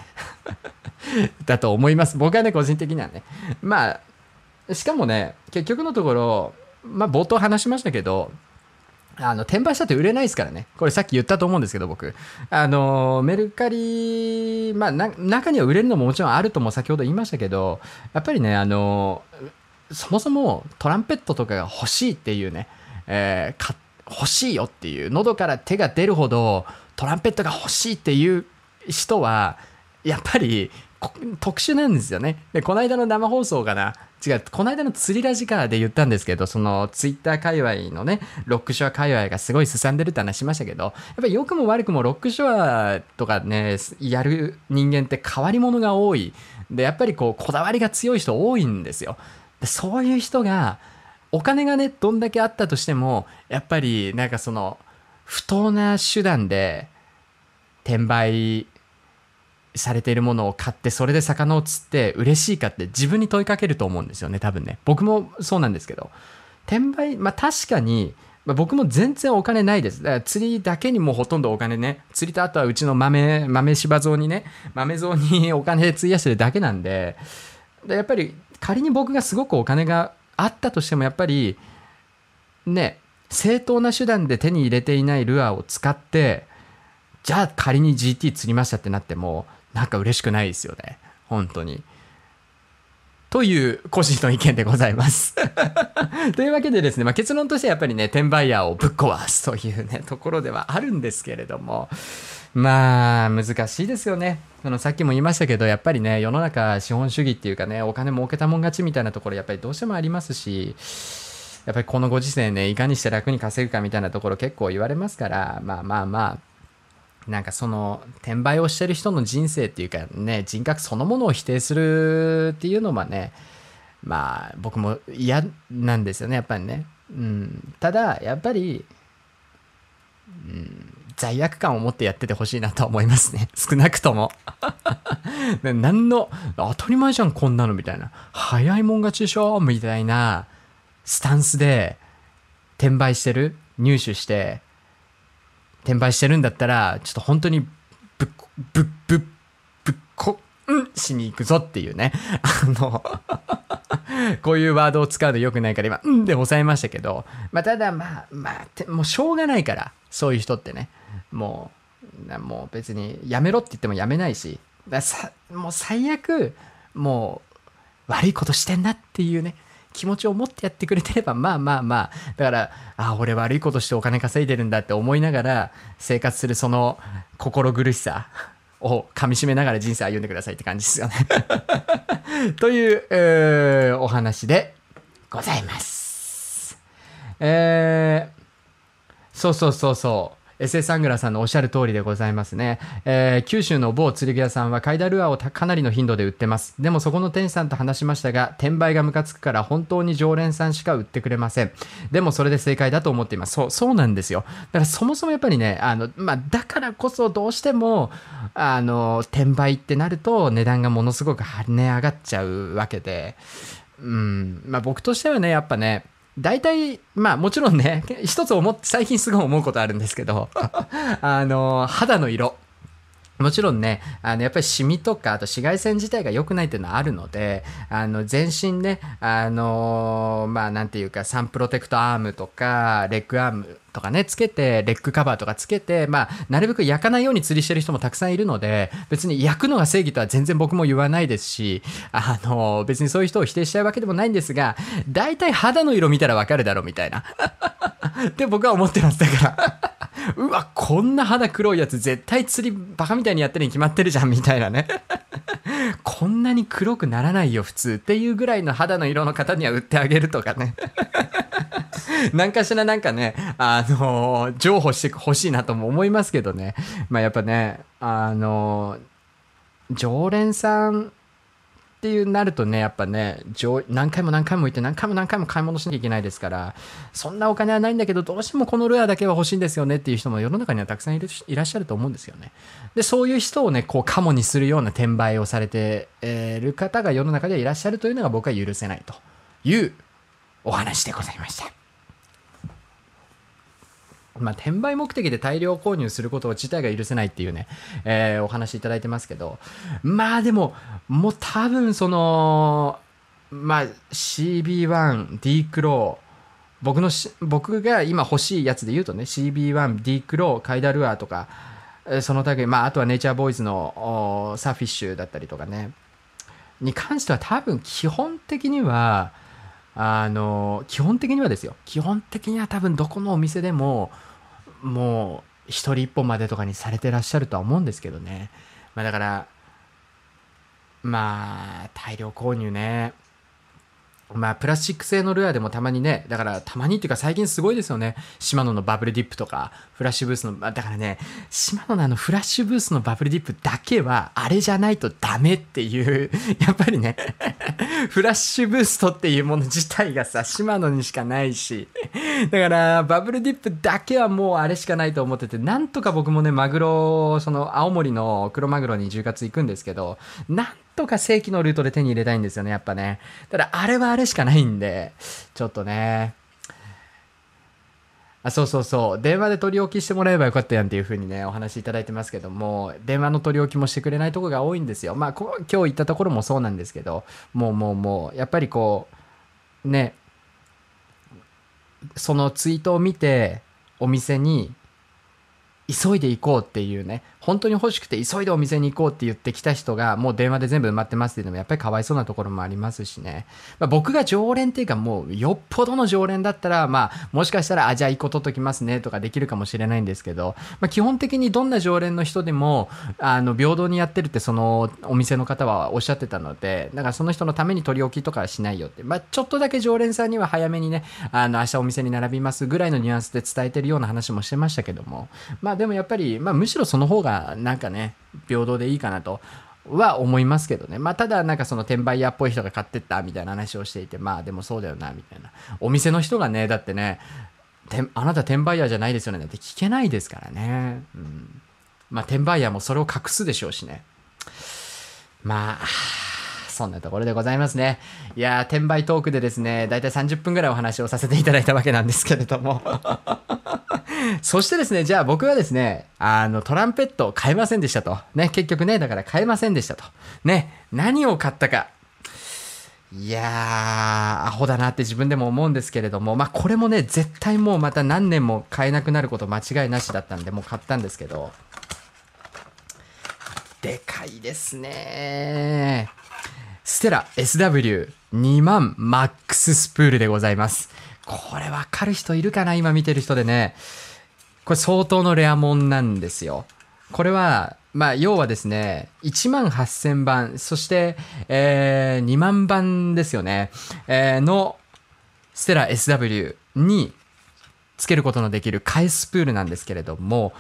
[laughs] だと思います。僕はね個人的にはね。まあしかもね結局のところまあ冒頭話しましたけどあの転売したって売れないですからね、これさっき言ったと思うんですけど、僕、あのメルカリ、まあ、な中には売れるのももちろんあるとも先ほど言いましたけど、やっぱりね、あのそもそもトランペットとかが欲しいっていうね、えー欲しいよっていう、喉から手が出るほどトランペットが欲しいっていう人は、やっぱり特殊なんですよね。で、この間の生放送かな？違う、この間の釣りラジカーで言ったんですけど、そのツイッター界隈のね、ロックショア界隈がすごいすさんでるって話しましたけど、やっぱり良くも悪くもロックショアとかね、やる人間って変わり者が多い。で、やっぱりこう、こだわりが強い人多いんですよ。でそういう人が、お金がね、どんだけあったとしても、やっぱりなんかその、不当な手段で転売されているものを買ってそれで魚を釣って嬉しいかって自分に問いかけると思うんですよね多分ね。僕もそうなんですけど。転売まあ確かにま僕も全然お金ないです。だから釣りだけにもうほとんどお金ね、釣りとあとはうちの豆、豆柴像にね、豆像に [laughs] お金費やしてるだけなんで、でやっぱり仮に僕がすごくお金があったとしても、やっぱりね、正当な手段で手に入れていないルアーを使って、じゃあ仮に GT 釣りましたってなっても、なんか嬉しくないですよね。本当に。という個人の意見でございます。[laughs] というわけでですね、まあ、結論としてはやっぱりね、転売ヤーをぶっ壊すというね、ところではあるんですけれども、まあ、難しいですよね。そのさっきも言いましたけど、やっぱりね、世の中資本主義っていうかね、お金儲けたもん勝ちみたいなところ、やっぱりどうしてもありますし、やっぱりこのご時世ね、いかにして楽に稼ぐかみたいなところ結構言われますから、まあまあまあ、なんかその転売をしてる人の人生っていうかね人格そのものを否定するっていうのはねまあ僕も嫌なんですよねやっぱりね、うん、ただやっぱり、うん、罪悪感を持ってやっててほしいなと思いますね。[laughs] 少なくとも。[laughs] 何の当たり前じゃんこんなのみたいな。早いもん勝ちでしょみたいな。スタンスで転売してる入手して転売してるんだったらちょっと本当にぶっぶっぶっぶっこんしに行くぞっていうね。[laughs] あのこういうワードを使うの良くないから今、うんで抑えましたけど、まあ、ただまあ、まあ、もうしょうがないから、そういう人ってね、もう、なもう別にやめろって言ってもやめないし、さもう最悪、もう悪いことしてんなっていうね、気持ちを持ってやってくれてれば、まあまあまあ、だから、あ、俺悪いことしてお金稼いでるんだって思いながら生活するその心苦しさを噛み締めながら人生歩んでくださいって感じですよね。[laughs] という、えーお話でございます。えーそうそうそうそう。SS サングラさんのおっしゃる通りでございますね。えー九州の某釣り具屋さんはカイダルアーをかなりの頻度で売ってます。でもそこの店主さんと話しましたが、転売がムカつくから本当に常連さんしか売ってくれません。でもそれで正解だと思っています。そう、そうなんですよ。だからそもそもやっぱりね、あの、まあ、だからこそどうしても、あの、転売ってなると値段がものすごく跳ね上がっちゃうわけで、うん、まあ僕としてはね、やっぱね、大体、まあもちろんね、一つ思って、最近すごい思うことあるんですけど、[laughs] あの、肌の色。もちろんね、あのやっぱりシミとか、あと紫外線自体が良くないっていうのはあるので、あの全身ね、あのまあなんていうか、サンプロテクトアームとか、レッグアームとかね、つけて、レッグカバーとかつけて、まあ、なるべく焼かないように釣りしてる人もたくさんいるので、別に焼くのが正義とは全然僕も言わないですし、あの別にそういう人を否定しちゃうわけでもないんですが、大体肌の色見たらわかるだろうみたいな。[laughs] って僕は思ってます。だから。[laughs] うわ、こんな肌黒いやつ絶対釣りバカみたいにやってるに決まってるじゃんみたいなね。[laughs] こんなに黒くならないよ普通っていうぐらいの肌の色の方には売ってあげるとかね。何かしらなんかね、あの譲歩してほしいなとも思いますけどね。まあやっぱね、あの常連さんっていうなるとね、やっぱね、何回も何回も行って何回も何回も買い物しなきゃいけないですから、そんなお金はないんだけど、どうしてもこのルアーだけは欲しいんですよねっていう人も世の中にはたくさんいるいらっしゃると思うんですよね。で、そういう人をね、こう、カモにするような転売をされてる方が世の中ではいらっしゃるというのが僕は許せないというお話でございました。まあ、転売目的で大量購入すること自体が許せないっていうね、えーお話いただいてますけど、まあでも、もう多分その、まあ CB1、D クロー、僕の僕が今欲しいやつで言うとね、CB1、D クロー、カイダルアーとか、その類、まああとはネイチャーボーイズのサフィッシュだったりとかね、に関しては多分基本的には、あの基本的にはですよ。基本的には多分どこのお店でももう一人一本までとかにされてらっしゃるとは思うんですけどね、まあ、だからまあ大量購入ね。まあプラスチック製のルアーでもたまにねだからたまにっていうか最近すごいですよね。シマノのバブルディップとかフラッシュブースのだからねシマノのあのフラッシュブースのバブルディップだけはあれじゃないとダメっていう [laughs] やっぱりね [laughs] フラッシュブーストっていうもの自体がさシマノにしかないしだからバブルディップだけはもうあれしかないと思っててなんとか僕もねマグロその青森の黒マグロに10月行くんですけどなんとか正規のルートで手に入れたいんですよねやっぱね。ただあれはあれしかないんでちょっとね。あそうそうそう。電話で取り置きしてもらえばよかったやんっていう風にねお話いただいてますけども電話の取り置きもしてくれないとこが多いんですよ。まあ今日行ったところもそうなんですけどもうもうもうやっぱりこうねそのツイートを見てお店に急いで行こうっていうね本当に欲しくて急いでお店に行こうって言ってきた人がもう電話で全部埋まってますっていうのもやっぱりかわいそうなところもありますしね、まあ、僕が常連っていうかもうよっぽどの常連だったらまあもしかしたらあじゃあ一個取っときますねとかできるかもしれないんですけど、まあ、基本的にどんな常連の人でもあの平等にやってるってそのお店の方はおっしゃってたのでだからその人のために取り置きとかはしないよって、まあ、ちょっとだけ常連さんには早めにねあの明日お店に並びますぐらいのニュアンスで伝えてるような話もしてましたけども。まあでもやっぱり、まあ、むしろその方がなんかね平等でいいかなとは思いますけどね。まあ、ただ、なんかその転売屋っぽい人が買ってったみたいな話をしていて、まあ、でもそうだよな、みたいな。お店の人がね、だってね、てあなた転売屋じゃないですよね、って聞けないですからね。うん。まあ、転売屋もそれを隠すでしょうしね。まあ、そんなところでございますね。いやー、転売トークでですね、だいたい30分ぐらいお話をさせていただいたわけなんですけれども。[laughs] そしてですね、じゃあ僕はですね、あの、トランペットを買えませんでしたと。ね、結局ね、だから買えませんでしたと。ね、何を買ったか。いやー、アホだなって自分でも思うんですけれども、まあこれもね、絶対もうまた何年も買えなくなること間違いなしだったんで、もう買ったんですけど、でかいですね。ステラ SW2 万マックススプールでございます。これわかる人いるかな？今見てる人でね。これ相当のレアもんなんですよ。これは、まあ、要はですね、1万8000番、そして、えー、2万番ですよね、えーの、ステラ SW につけることのできるカイスプールなんですけれども、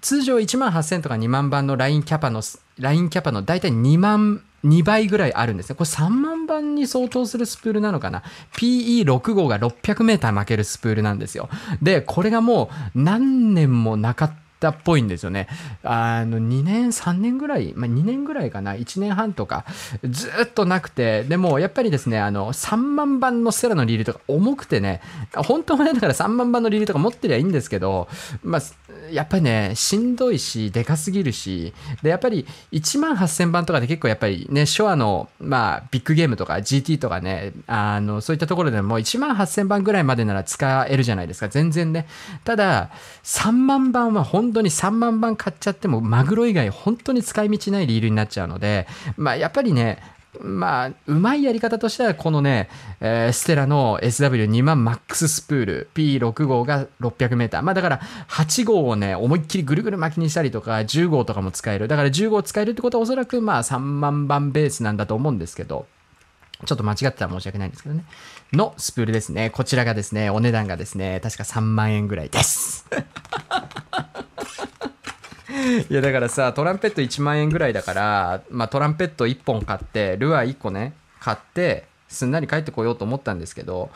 通常1万8000とか2万番のラインキャパの、ラインキャパの大体2万、2倍ぐらいあるんですね。これ3万番に相当するスプールなのかな ?PE6 号が600メーター負けるスプールなんですよ。で、これがもう何年もなかったっぽいんですよね。あの、2年、3年ぐらい、まあ、2年ぐらいかな、1年半とか、ずっとなくて、でもやっぱりですね、あの、3万番のセラのリールとか重くてね、本当はね、だから3万番のリールとか持ってりゃいいんですけど、まあ、やっぱりね、しんどいし、でかすぎるし、で、やっぱり1万8000番とかで結構やっぱりね、ショアの、まあ、ビッグゲームとか GT とかね、あの、そういったところでも1万8000番ぐらいまでなら使えるじゃないですか、全然ね。ただ、3万番は本本当に3万番買っちゃっても、マグロ以外本当に使い道ないリールになっちゃうので、まあ、やっぱりね、まあ、うまいやり方としては、このね、えーステラの SW2 万マックススプール、P6 号が600メーター。まあだから、8号をね、思いっきりぐるぐる巻きにしたりとか、10号とかも使える。だから10号使えるってことはおそらくまあ3万番ベースなんだと思うんですけど、ちょっと間違ってたら申し訳ないんですけどね。のスプールですね。こちらがですね、お値段がですね、確か3万円ぐらいです。[laughs] いやだからさトランペット1万円ぐらいだから、まあ、トランペット1本買ってルアー1個ね買ってすんなり帰ってこようと思ったんですけど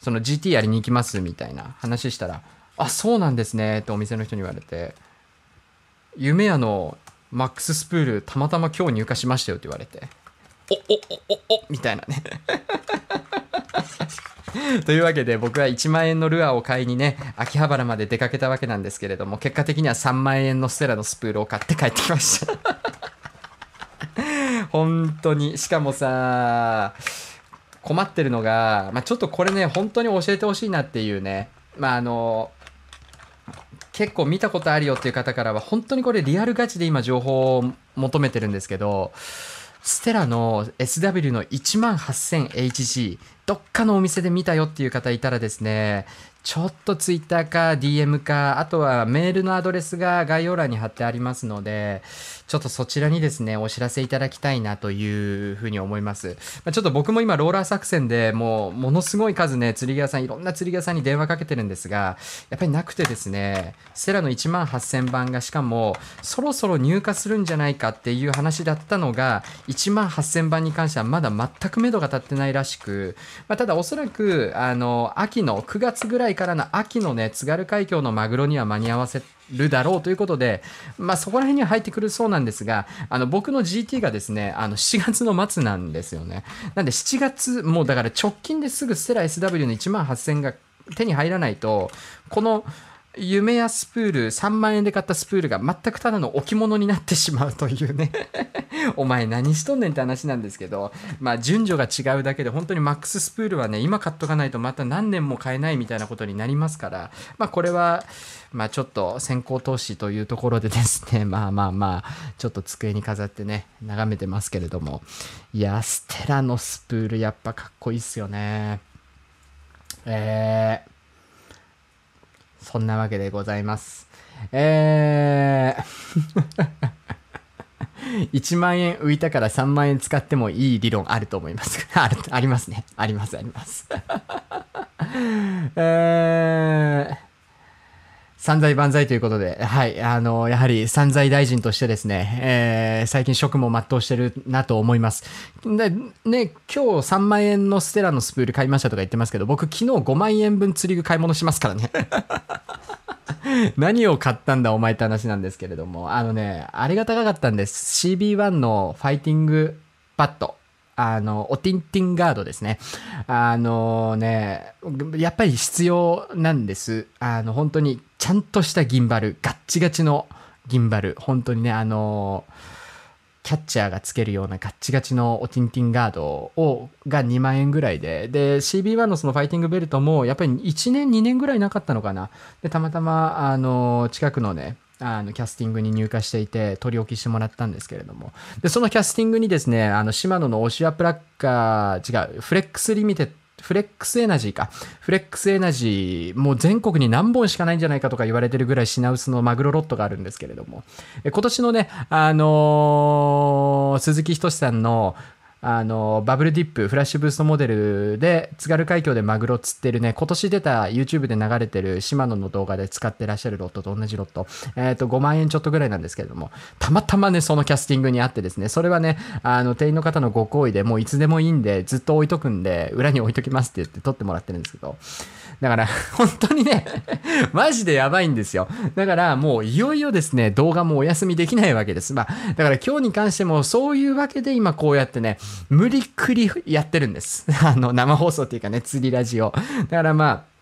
その GT やりに行きますみたいな話したら「あそうなんですね」ってお店の人に言われて「夢屋のマックススプールたまたま今日入荷しましたよ」って言われて「おおおおおみたいなね。[laughs] というわけで僕は1万円のルアーを買いにね秋葉原まで出かけたわけなんですけれども結果的には3万円のステラのスプールを買って帰ってきました。[laughs] 本当に。しかもさ困ってるのが、まあ、ちょっとこれね本当に教えてほしいなっていうね。まああの結構見たことあるよっていう方からは本当にこれリアルガチで今情報を求めてるんですけどステラの SW の 18000HG どっかのお店で見たよっていう方いたらですねちょっとツイッターか DM かあとはメールのアドレスが概要欄に貼ってありますのでちょっとそちらにですねお知らせいただきたいなというふうに思います、まあ、ちょっと僕も今ローラー作戦でもうものすごい数ね釣り具屋さんいろんな釣り具屋さんに電話かけてるんですがやっぱりなくてですねセラの1万8000番がしかもそろそろ入荷するんじゃないかっていう話だったのが1万8000番に関してはまだ全く目処が立ってないらしく、まあ、ただおそらくあの秋の9月ぐらいからの秋のね津軽海峡のマグロには間に合わせるだろうということで、まあ、そこら辺には入ってくるそうなんですがあの僕の GT がですねあの7月の末なんですよね。なんで7月もうだから直近ですぐステラ SW の1万8000が手に入らないとこの夢やスプール3万円で買ったスプールが全くただの置物になってしまうというね。[laughs] お前何しとんねんって話なんですけど。まあ順序が違うだけで本当にマックススプールはね今買っとかないとまた何年も買えないみたいなことになりますから。まあこれはまあちょっと先行投資というところでですね。[laughs] まあまあまあちょっと机に飾ってね眺めてますけれども。いやステラのスプールやっぱかっこいいっすよね。えーそんなわけでございます。えー、[laughs] 1万円浮いたから3万円使ってもいい理論あると思います。[laughs] あるありますね。あります、あります。[laughs] えー、散財万歳ということで、はい、あの、やはり散財大臣としてですね、えー最近職務を全うしてるなと思います。で、ね、今日3万円のステラのスプール買いましたとか言ってますけど、僕昨日5万円分釣り具買い物しますからね。[laughs] 何を買ったんだお前って話なんですけれども、あのね、あれが高かったんです。CB1 のファイティングバット。あの、オティンティンガードですね。あのね、やっぱり必要なんです。あの、本当にちゃんとしたギンバル、ガッチガチのギンバル。本当にね、あのキャッチャーがつけるようなガッチガチのオティンティンガードをが2万円ぐらいで、で、CB1 のそのファイティングベルトもやっぱり1年、2年ぐらいなかったのかな。で、たまたま、あの、近くのね、あのキャスティングに入荷していて取り置きしてもらったんですけれどもでそのキャスティングにですねあのシマノのオシアプラッガー違うフレックスリミテッドフレックスエナジーか。フレックスエナジー、もう全国に何本しかないんじゃないかとか言われてるぐらい品薄のマグロロッドがあるんですけれども、え今年のね、あのー鈴木斉さんのあのバブルディップフラッシュブーストモデルで津軽海峡でマグロ釣ってるね今年出た YouTube で流れてるシマノの動画で使ってらっしゃるロッドと同じロッド、えっと5万円ちょっとぐらいなんですけれどもたまたまねそのキャスティングにあってですねそれはねあの店員の方のご好意でもういつでもいいんでずっと置いとくんで裏に置いときますって言って撮ってもらってるんですけどだから [laughs] 本当にねマジでやばいんですよだからもういよいよですね動画もお休みできないわけですまあだから今日に関してもそういうわけで今こうやってね無理くりやってるんです。[laughs] あの、生放送っていうかね、釣りラジオ。だからまあ、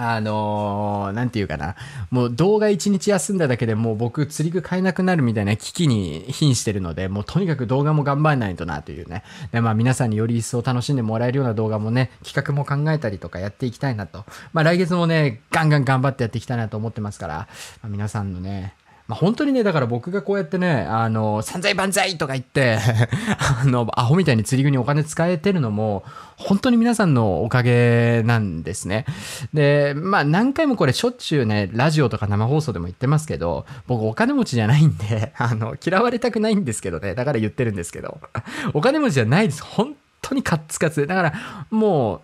あのーなんていうかな。もう動画一日休んだだけでもう僕釣り具買えなくなるみたいな危機に瀕してるので、もうとにかく動画も頑張らないとなというね。で、まあ皆さんにより一層楽しんでもらえるような動画もね、企画も考えたりとかやっていきたいなと。まあ来月もね、ガンガン頑張ってやっていきたいなと思ってますから、まあ、皆さんのね、まあ、本当にね、だから僕がこうやってね、あの、散財万歳とか言って、[laughs] あの、アホみたいに釣り具にお金使えてるのも、本当に皆さんのおかげなんですね。で、まあ何回もこれしょっちゅうね、ラジオとか生放送でも言ってますけど、僕お金持ちじゃないんで、[laughs] あの、嫌われたくないんですけどね、だから言ってるんですけど、お金持ちじゃないです。本当にカッツカツ。だから、も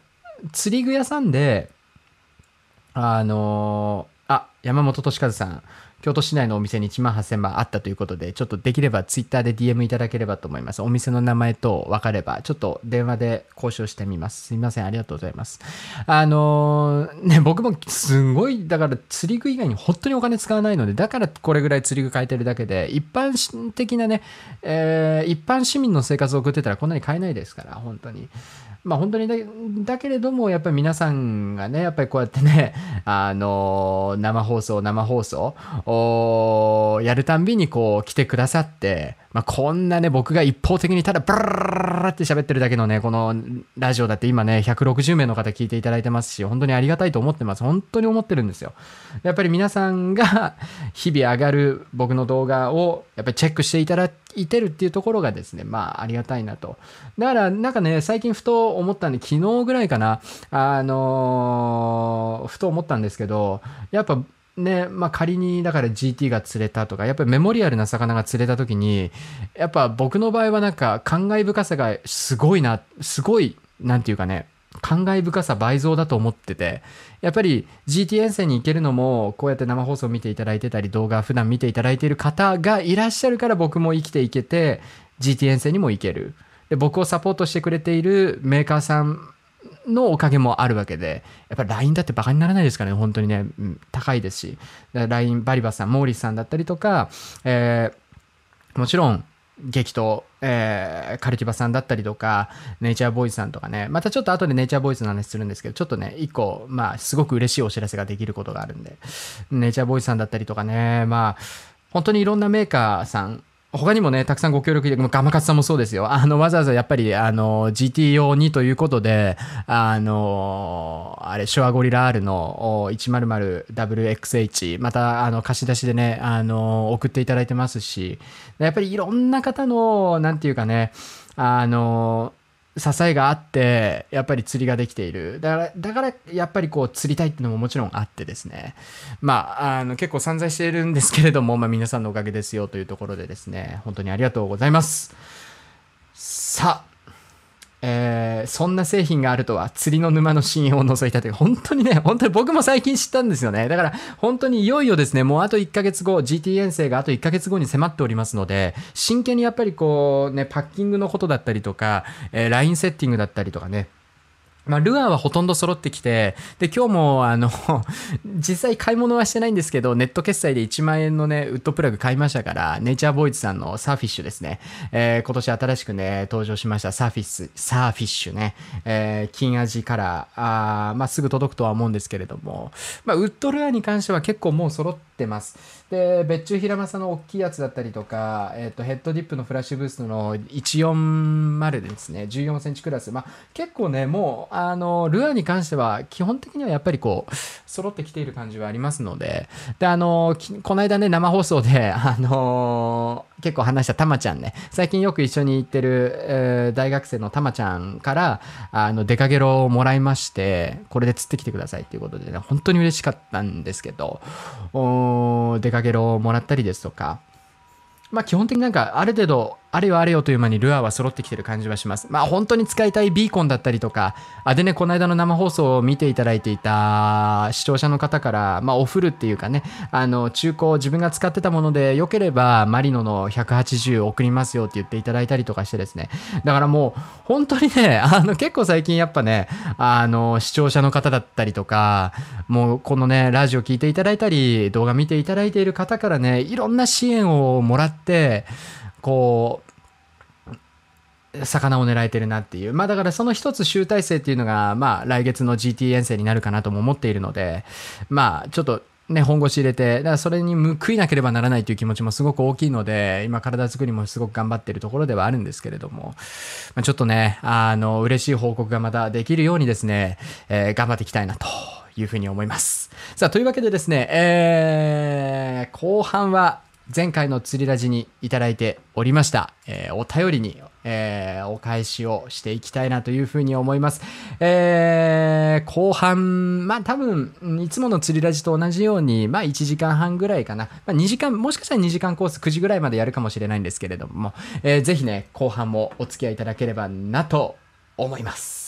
う、釣り具屋さんで、あのあ、山本俊和さん、京都市内のお店に1万8000番あったということで、ちょっとできればツイッターで DM いただければと思います。お店の名前と分かれば、ちょっと電話で交渉してみます。すいません、ありがとうございます。あのーね、僕もすごい、だから釣り具以外に本当にお金使わないので、だからこれぐらい釣り具買えてるだけで、一般的なね、えー一般市民の生活を送ってたらこんなに買えないですから、本当に。まあ本当にだだけれどもやっぱり皆さんがねやっぱりこうやってね [laughs] あの生放送生放送をやるたんびにこう来てくださって、まあ、こんなね僕が一方的にただブラララって喋ってるだけのねこのラジオだって今ね160名の方聞いていただいてますし本当にありがたいと思ってます。本当に思ってるんですよ。やっぱり皆さんが [laughs] 日々上がる僕の動画をやっぱりチェックしていただいてるっていうところがですねまあありがたいなと。だからなんかね最近ふと思ったんで昨日ぐらいかな。あのーふと思ったんですけどやっぱねまあ、仮にだから GT が釣れたとかやっぱりメモリアルな魚が釣れた時にやっぱ僕の場合はなんか感慨深さがすごいなすごいなんていうかね感慨深さ倍増だと思っててやっぱり GT 遠征に行けるのもこうやって生放送を見ていただいてたり動画普段見ていただいている方がいらっしゃるから僕も生きていけて GT 遠征にも行ける。で僕をサポートしてくれているメーカーさんのおかげもあるわけで、やっぱ LINE だってバカにならないですからね、本当にね、高いですし、LINE バリバさん、モーリスさんだったりとか、えーもちろん、激闘、えーカルティバさんだったりとか、ネイチャーボーイズさんとかね、またちょっと後でネイチャーボーイズの話するんですけど、ちょっとね、一個、まあ、すごく嬉しいお知らせができることがあるんで、ネイチャーボーイズさんだったりとかね、まあ、本当にいろんなメーカーさん、他にもね、たくさんご協力いただく、ガマカツさんもそうですよ。あの、わざわざやっぱり、あの、GT 用にということで、あの、あれ、ショアゴリラ R の 100WXH、また、あの、貸し出しでね、あの、送っていただいてますし、やっぱりいろんな方の、なんていうかね、あの、支えがあってやっぱり釣りができている。だからだからやっぱりこう釣りたいっていうのももちろんあってですね。まああの結構散財しているんですけれども、まあ、皆さんのおかげですよというところでですね本当にありがとうございます。さあえーそんな製品があるとは釣りの沼の深淵を覗いたという本当にね [laughs] 本当に僕も最近知ったんですよね。だから本当にいよいよですねもうあと1ヶ月後 GT 遠征があと1ヶ月後に迫っておりますので真剣にやっぱりこうねパッキングのことだったりとか、えーラインセッティングだったりとかねまあ、ルアーはほとんど揃ってきて、で、今日も、あの、[laughs] 実際買い物はしてないんですけど、ネット決済で1万円のね、ウッドプラグ買いましたから、ネイチャーボーイズさんのサーフィッシュですね。えー今年新しくね、登場しましたサーフィス、サーフィッシュね。えー金アジカラー、あーまあ、すぐ届くとは思うんですけれども、まあ、ウッドルアーに関しては結構もう揃ってますで別注平正の大きいやつだったりとか、えっとヘッドディップのフラッシュブーストの140ですね。14センチクラス、まあ、結構ねもうあのルアーに関しては基本的にはやっぱりこう揃ってきている感じはありますので。であのこの間ね生放送であの結構話したたまちゃんね。最近よく一緒に行ってる、えー大学生のたまちゃんからあのデカゲロをもらいましてこれで釣ってきてくださいっていうことでね本当に嬉しかったんですけどおデカゲロをもらったりですとか。まあ基本的になんかある程度あれよあれよという間にルアーは揃ってきてる感じはします。まあ本当に使いたいビーコンだったりとか、あでね、この間の生放送を見ていただいていた視聴者の方から、まあオフるっていうかね、あの中古自分が使ってたもので良ければマリノの180送りますよって言っていただいたりとかしてですね。だからもう本当にね、[laughs] あの結構最近やっぱね、あの視聴者の方だったりとか、もうこのね、ラジオ聞いていただいたり、動画見ていただいている方からね、いろんな支援をもらって、こう、魚を狙えてるなっていう。まあだからその一つ集大成っていうのが、まあ来月の GT 遠征になるかなとも思っているので、まあちょっとね、本腰入れて、だからそれに報いなければならないという気持ちもすごく大きいので、今体作りもすごく頑張っているところではあるんですけれども、まあ、ちょっとね、あの、嬉しい報告がまたできるようにですね、えー頑張っていきたいなというふうに思います。さあ、というわけでですね、えー後半は前回の釣りラジにいただいておりました、えーお便りに、えーお返しをしていきたいなというふうに思います。えー後半、まあ多分、いつもの釣りラジと同じように、まあ1時間半ぐらいかな。まあ2時間、もしかしたら2時間コース9時ぐらいまでやるかもしれないんですけれども、えーぜひね、後半もお付き合いいただければなと思います。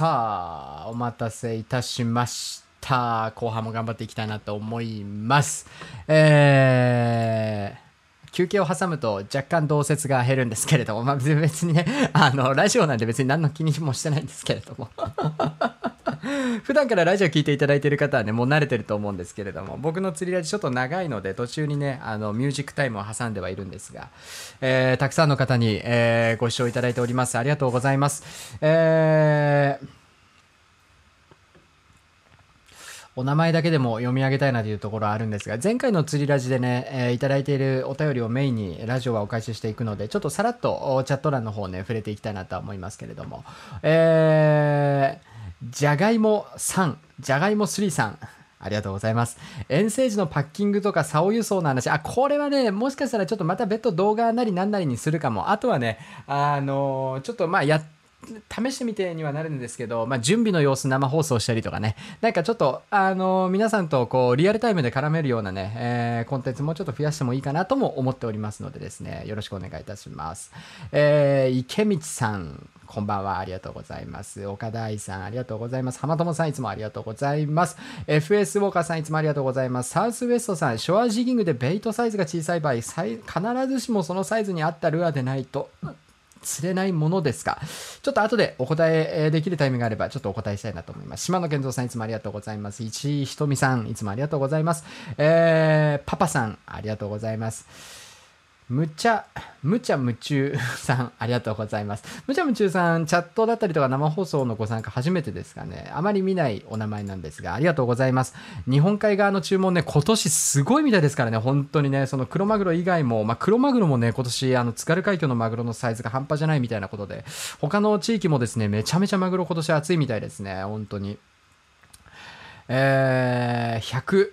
さあ、お待たせいたしました。後半も頑張っていきたいなと思います。えー休憩を挟むと若干同説が減るんですけれども、まあ、別にね、あの、ラジオなんで別に何の気にもしてないんですけれども。[laughs] 普段からラジオ聞いていただいている方はね、もう慣れてると思うんですけれども、僕の釣りラジちょっと長いので、途中にね、あの、ミュージックタイムを挟んではいるんですが、えーたくさんの方に、えーご視聴いただいております。ありがとうございます。えーお名前だけでも読み上げたいなというところはあるんですが、前回の釣りラジでね、えーいただいているお便りをメインにラジオはお返ししていくので、ちょっとさらっとチャット欄の方ね、触れていきたいなと思いますけれども、えー、じゃがいも3、じゃがいも3さん、ありがとうございます。遠征時のパッキングとか竿輸送の話、あ、これはね、もしかしたらちょっとまた別途動画なりなんなりにするかも。あとはね、あのーちょっとまあやっ試してみてにはなるんですけど、まあ、準備の様子生放送したりとかね、なんかちょっと、あの皆さんとこうリアルタイムで絡めるようなね、えーコンテンツもうちょっと増やしてもいいかなとも思っておりますのでですね、よろしくお願いいたします。えー池道さん、こんばんは、ありがとうございます。岡田愛さん、ありがとうございます。浜友さん、いつもありがとうございます。FS ウォーカーさん、いつもありがとうございます。サウスウエストさん、ショアジギングでベイトサイズが小さい場合、必ずしもそのサイズに合ったルアーでないと、釣れないものですかちょっと後でお答えできるタイミングがあればちょっとお答えしたいなと思います。島野健三さんいつもありがとうございます。市井ひとみさんいつもありがとうございます。えー、パパさんありがとうございます。むちゃ、むちゃ夢中さん、[laughs] ありがとうございます。むちゃ夢中さん、チャットだったりとか生放送のご参加初めてですかね。あまり見ないお名前なんですが、ありがとうございます。日本海側の注文ね、今年すごいみたいですからね、本当にね、その黒マグロ以外も、まあ、黒マグロもね、今年、あの、津軽海峡のマグロのサイズが半端じゃないみたいなことで、他の地域もですね、めちゃめちゃマグロ今年暑いみたいですね、本当に。えー、100、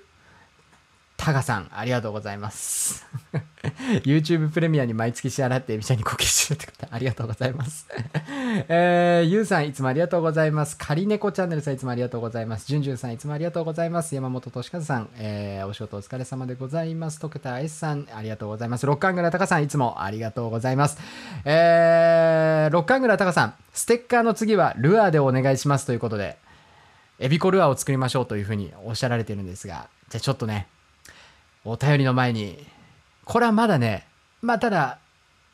タガさん、ありがとうございます。[laughs] YouTube プレミアに毎月支払ってエビちゃんに貢献してるって方、ありがとうございます。[laughs] えー、ゆうさん、いつもありがとうございます。カリネコチャンネルさん、いつもありがとうございます。じゅんじゅんさん、いつもありがとうございます。山本俊和さん、えー、お仕事お疲れ様でございます。徳田 S さん、ありがとうございます。六冠倉隆さん、いつもありがとうございます。えー、六冠倉隆さん、ステッカーの次はルアーでお願いしますということで、エビコルアーを作りましょうというふうにおっしゃられてるんですが、じゃあちょっとね、お便りの前に、これはまだね、まあただ、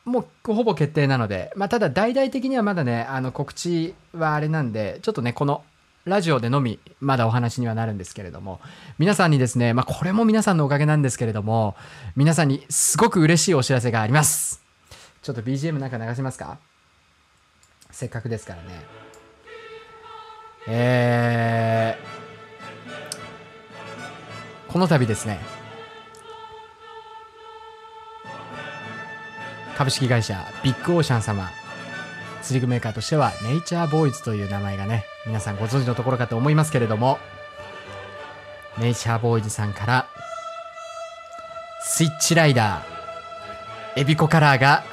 もうほぼ決定なので、まあただ大々的にはまだね、あの告知はあれなんで、ちょっとね、このラジオでのみ、まだお話にはなるんですけれども、皆さんにですね、まあこれも皆さんのおかげなんですけれども、皆さんにすごく嬉しいお知らせがあります。ちょっと BGM なんか流しますか？せっかくですからね。えー、この度ですね、株式会社ビッグオーシャン様。釣り具メーカーとしてはネイチャーボーイズという名前がね皆さんご存知のところかと思いますけれども。ネイチャーボーイズさんからスイッチライダーエビコカラーが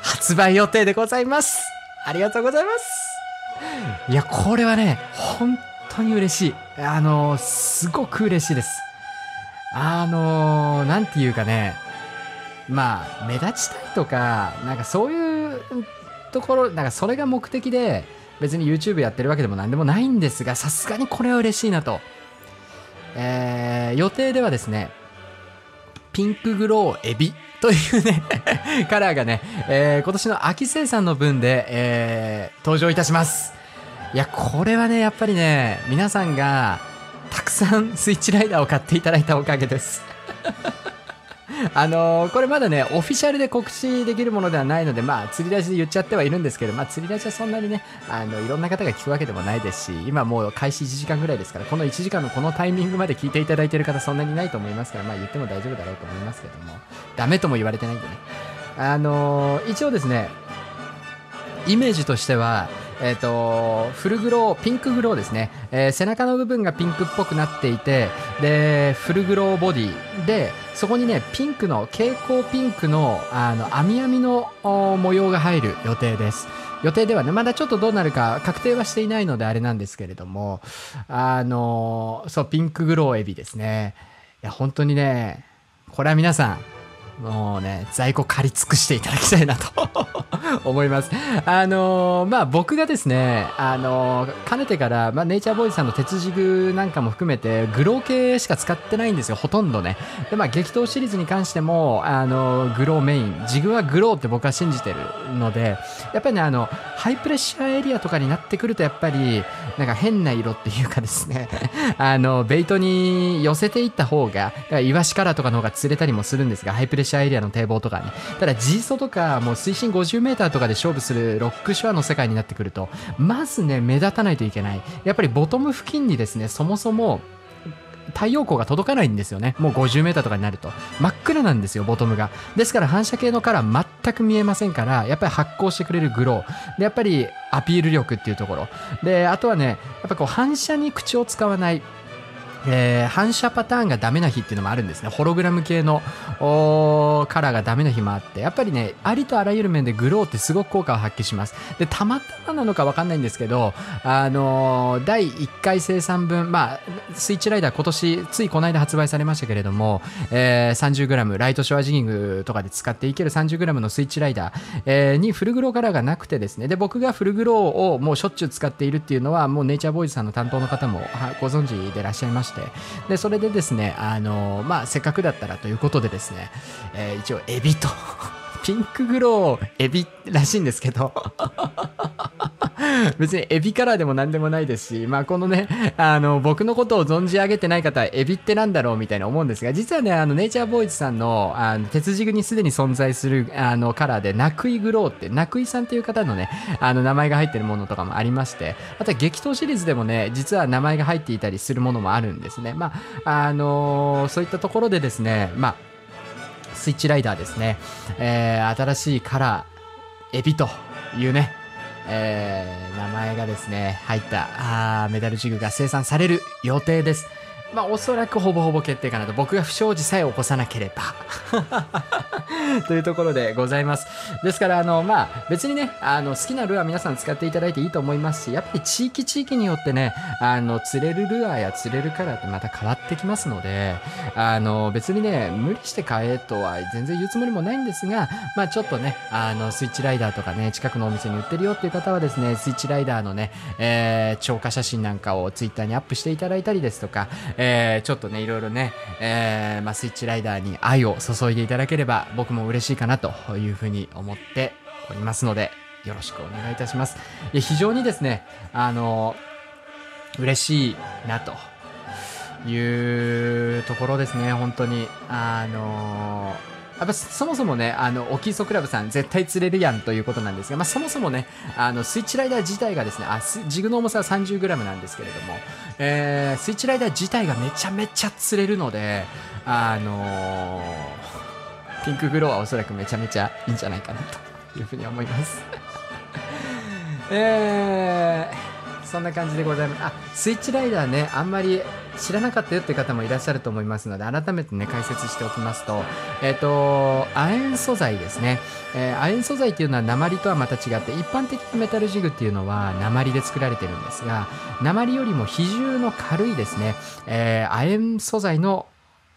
発売予定でございます。ありがとうございます。いやこれはね本当に嬉しい。あのすごく嬉しいです。あのなんていうかねまあ目立ちたいとかなんかそういうところなんかそれが目的で別に YouTube やってるわけでも何でもないんですがさすがにこれは嬉しいなと、えー予定ではですねピンクグローエビというね [laughs] カラーがね、えー今年の秋生産の分で、えー登場いたします。いやこれはねやっぱりね皆さんがたくさんスイッチライダーを買っていただいたおかげです。[laughs] あのーこれまだね、オフィシャルで告知できるものではないので、まあ、釣り出しで言っちゃってはいるんですけど、まあ、釣り出しはそんなにね、あの、いろんな方が聞くわけでもないですし、今もう開始1時間ぐらいですから、この1時間のこのタイミングまで聞いていただいている方そんなにいないと思いますから、まあ、言っても大丈夫だろうと思いますけども、ダメとも言われてないんでね。あのー一応ですね、イメージとしては、えっ、と、フルグロー、ピンクグローですね。えー背中の部分がピンクっぽくなっていて、で、フルグローボディで、そこにね、ピンクの、蛍光ピンクの、あの、網網の模様が入る予定です。予定ではね、まだちょっとどうなるか確定はしていないのであれなんですけれども、あの、そう、ピンクグローエビですね。いや、本当にね、これは皆さん、もうね、在庫借り尽くしていただきたいなと [laughs] 思います。あのーまあ僕がですね、あのーかねてから、まあ、ネイチャーボーイズさんの鉄ジグなんかも含めて、グロー系しか使ってないんですよ、ほとんどね。で、まあ激闘シリーズに関しても、あのーグローメイン、ジグはグローって僕は信じてるので、やっぱりね、あの、ハイプレッシャーエリアとかになってくると、やっぱり、なんか変な色っていうかですね、[laughs] あの、ベイトに寄せていった方が、イワシカラーとかの方が釣れたりもするんですが、ハイプレッシャーエリアの堤防とかに。ただ、G ソとか、もう水深50メーターとかで勝負するロックショアの世界になってくると、まずね、目立たないといけない。やっぱりボトム付近にですね、そもそも、太陽光が届かないんですよね。もう 50m とかになると。真っ暗なんですよボトムが。ですから反射系のカラー全く見えませんからやっぱり発光してくれるグロー。でやっぱりアピール力っていうところ。であとはねやっぱこう反射に口を使わない。えー反射パターンがダメな日っていうのもあるんですね。ホログラム系のカラーがダメな日もあって。やっぱりねありとあらゆる面でグローってすごく効果を発揮します。でたまたまなのかわかんないんですけどあのー第1回生産分まあスイッチライダー今年ついこの間発売されましたけれども、えー 30g ライトショアジギングとかで使っていける 30g のスイッチライダー、えーにフルグローカラーがなくてですね。で僕がフルグローをもうしょっちゅう使っているっていうのはもうネイチャーボーイズさんの担当の方もご存知でいらっしゃいました。て。でそれでですねあのまあせっかくだったらということでですね、えー一応エビと [laughs] ピンクグローエビらしいんですけど。[laughs] 別にエビカラーでも何でもないですし、まあ、このねあの僕のことを存じ上げてない方はエビってなんだろうみたいな思うんですが実はねあのネイチャーボーイズさんのあの鉄軸にすでに存在するあのカラーでナクイグローってナクイさんっていう方のねあの名前が入ってるものとかもありましてあとは激闘シリーズでもね実は名前が入っていたりするものもあるんですね。まああのそういったところでですねまあスイッチライダーですね、えー新しいカラーエビというねえー名前がですね入ったあメダルジグが生産される予定です。まあおそらくほぼほぼ決定かなと。僕が不祥事さえ起こさなければ。[laughs] というところでございます。ですからあのまあ別にねあの好きなルアー皆さん使っていただいていいと思いますしやっぱり地域地域によってねあの釣れるルアーや釣れるカラーってまた変わってきますのであの別にね無理して買えとは全然言うつもりもないんですがまあちょっとねあのスイッチライダーとかね近くのお店に売ってるよっていう方はですねスイッチライダーのね、えー超過写真なんかをツイッターにアップしていただいたりですとか、えちょっとねいろいろね、えーまあ、スイッチライダーに愛を注いでいただければ僕も嬉しいかなというふうに思っておりますのでよろしくお願いいたしますいや非常にですねあの嬉しいなというところですね、本当に。あのやっぱそもそもね、あの、オキソクラブさん絶対釣れるやんということなんですが、まあそもそもね、あの、スイッチライダー自体がですね、あ、ジグの重さは 30g なんですけれども、えースイッチライダー自体がめちゃめちゃ釣れるので、あのピンクグローはおそらくめちゃめちゃいいんじゃないかなというふうに思います。えーそんな感じでございます。あ、スイッチライダーね、あんまり知らなかったよって方もいらっしゃると思いますので、改めてね、解説しておきますと、えっ、と、亜鉛素材ですね。えー亜鉛素材っていうのは鉛とはまた違って、一般的なメタルジグっていうのは鉛で作られてるんですが、鉛よりも比重の軽いですね、えー亜鉛素材の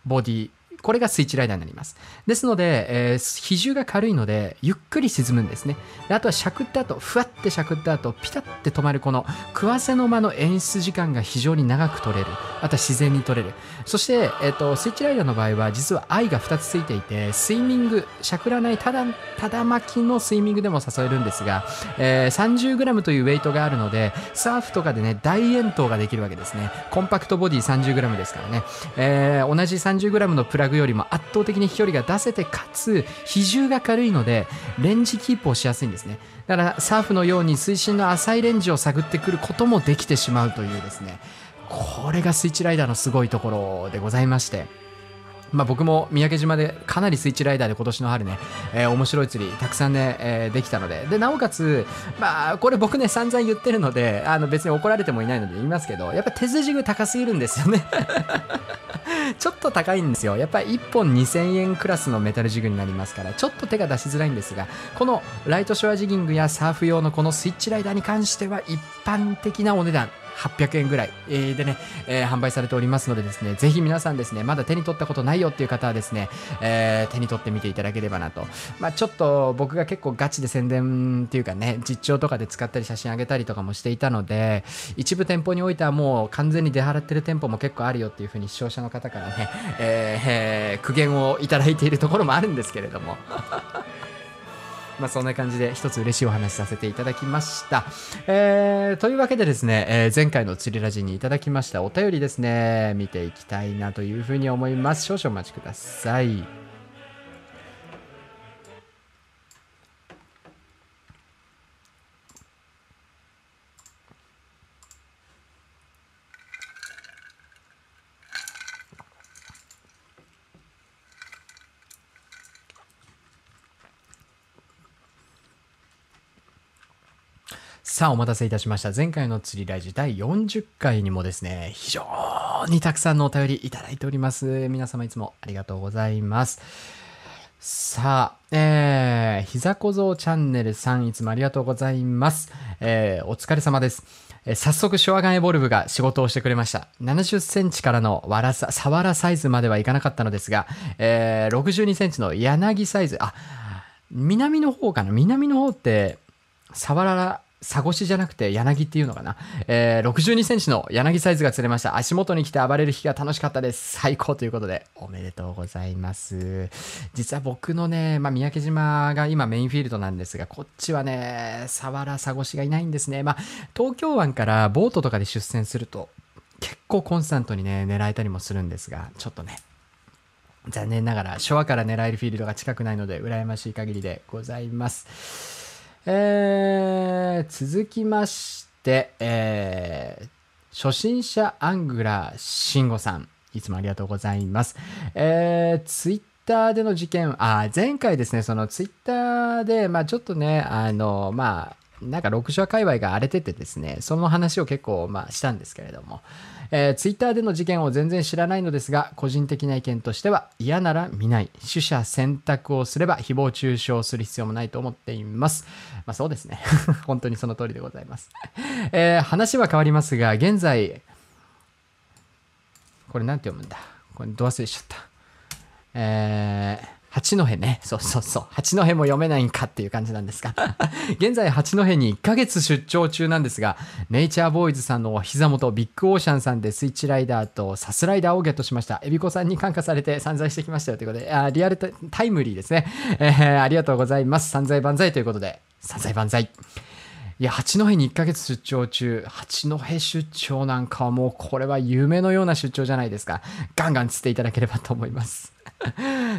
ボディ、これがスイッチライダーになります。ですので、えー比重が軽いので、ゆっくり沈むんですね。であとはしゃくった後、ふわってしゃくった後、ピタって止まるこの食わせの間の演出時間が非常に長く取れる。あとは自然に取れる。そして、えっ、と、スイッチライダーの場合は、実は愛が2つついていて、スイミング、しゃくらない、ただ、ただ巻きのスイミングでも誘えるんですが、えー 30g というウェイトがあるので、サーフとかでね、大遠投ができるわけですね。コンパクトボディ 30g ですからね。えー同じ 30g のプラグよりも圧倒的に飛距離が出せて、かつ、比重が軽いので、レンジキープをしやすいんですね。だから、サーフのように水深の浅いレンジを探ってくることもできてしまうというですね、これがスイッチライダーのすごいところでございまして。まあ、僕も三宅島でかなりスイッチライダーで今年の春ね、えー面白い釣りたくさんね、えーできたので。でなおかつ、まあ、これ僕ね散々言ってるのであの別に怒られてもいないので言いますけどやっぱ手筋具高すぎるんですよね。[laughs] ちょっと高いんですよ。やっぱり1本2000円クラスのメタルジグになりますからちょっと手が出しづらいんですがこのライトショアジギングやサーフ用のこのスイッチライダーに関しては一般的なお値段。800円ぐらいえーでね、えー販売されておりますのでですね、ぜひ皆さんですね、まだ手に取ったことないよっていう方はですね、えー手に取ってみていただければなと。まあちょっと僕が結構ガチで宣伝っていうかね、実調とかで使ったり写真あげたりとかもしていたので、一部店舗においてはもう完全に出払ってる店舗も結構あるよっていうふうに視聴者の方からね、えーえー苦言をいただいているところもあるんですけれども。まあそんな感じで一つ嬉しいお話させていただきました。えーというわけでですね、えー前回の釣りラジにいただきましたお便りですね、見ていきたいなというふうに思います。少々お待ちください。さあ、お待たせいたしました。前回の釣りラジ第40回にもですね、非常にたくさんのお便りいただいております。皆様いつもありがとうございます。さあ、えー、ひざこぞうチャンネルさん、いつもありがとうございます。えー、お疲れ様です。えー早速、ショアガンエボルブが仕事をしてくれました。70センチからのわらさ、サワラサイズまではいかなかったのですが、えー、62センチの柳サイズ、あ、南の方かな？南の方って、サワラ、サゴシじゃなくて柳っていうのかな、えー、62センチの柳サイズが釣れました。足元に来て暴れる日が楽しかったです。最高ということで、おめでとうございます。実は僕のね、まあ、三宅島が今メインフィールドなんですが、こっちはね、サワラ、サゴシがいないんですね。まあ、東京湾からボートとかで出船すると、結構コンスタントにね、狙えたりもするんですが、ちょっとね、残念ながら、昭和から狙えるフィールドが近くないので、羨ましい限りでございます。え、続きまして、えー、初心者アングラー慎吾さん、いつもありがとうございます。えー、ツイッターでの事件、あ、前回ですね、そのツイッターで、まあちょっとね、あの、まあ、なんか6社界隈が荒れててですね、その話を結構まあしたんですけれども、えー、ツイッターでの事件を全然知らないのですが、個人的な意見としては、嫌なら見ない、取捨選択をすれば誹謗中傷する必要もないと思っています。まあそうですね。[laughs] 本当にその通りでございます。えー話は変わりますが、現在、これなんて読むんだ？これど忘れしちゃった。えー八戸ね。そうそうそう。八戸も読めないんかっていう感じなんですが。[laughs] 現在、八戸に1ヶ月出張中なんですが、ネイチャーボーイズさんのお膝元、ビッグオーシャンさんでスイッチライダーとサスライダーをゲットしました。エビコさんに感化されて散財してきましたよということで、あリアルタタイムリーですね、えーありがとうございます。散財万歳ということで、散財万歳。いや、八戸に1ヶ月出張中、八戸出張なんかはもうこれは夢のような出張じゃないですか。ガンガン釣っていただければと思います。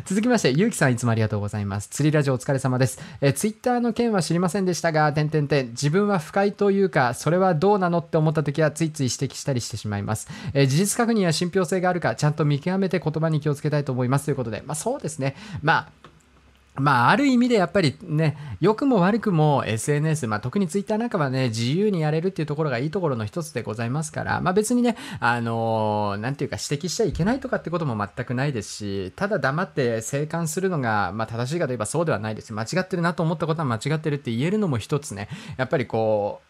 続きまして、ゆうきさんいつもありがとうございます。釣りラジオお疲れ様です。え、ツイッターの件は知りませんでしたが、点々点、自分は不快というか、それはどうなのって思った時はついつい指摘したりしてしまいます。え事実確認や信憑性があるか、ちゃんと見極めて言葉に気をつけたいと思います。ということで、まあそうですね。まあ、まあ、ある意味でやっぱりね、良くも悪くも SNS、まあ、特にツイッターなんかはね、自由にやれるっていうところがいいところの一つでございますから、まあ別にね、あのーなんていうか指摘しちゃいけないとかってことも全くないですし、ただ黙って静観するのが、まあ正しいかといえばそうではないです。間違ってるなと思ったことは間違ってるって言えるのも一つね、やっぱりこ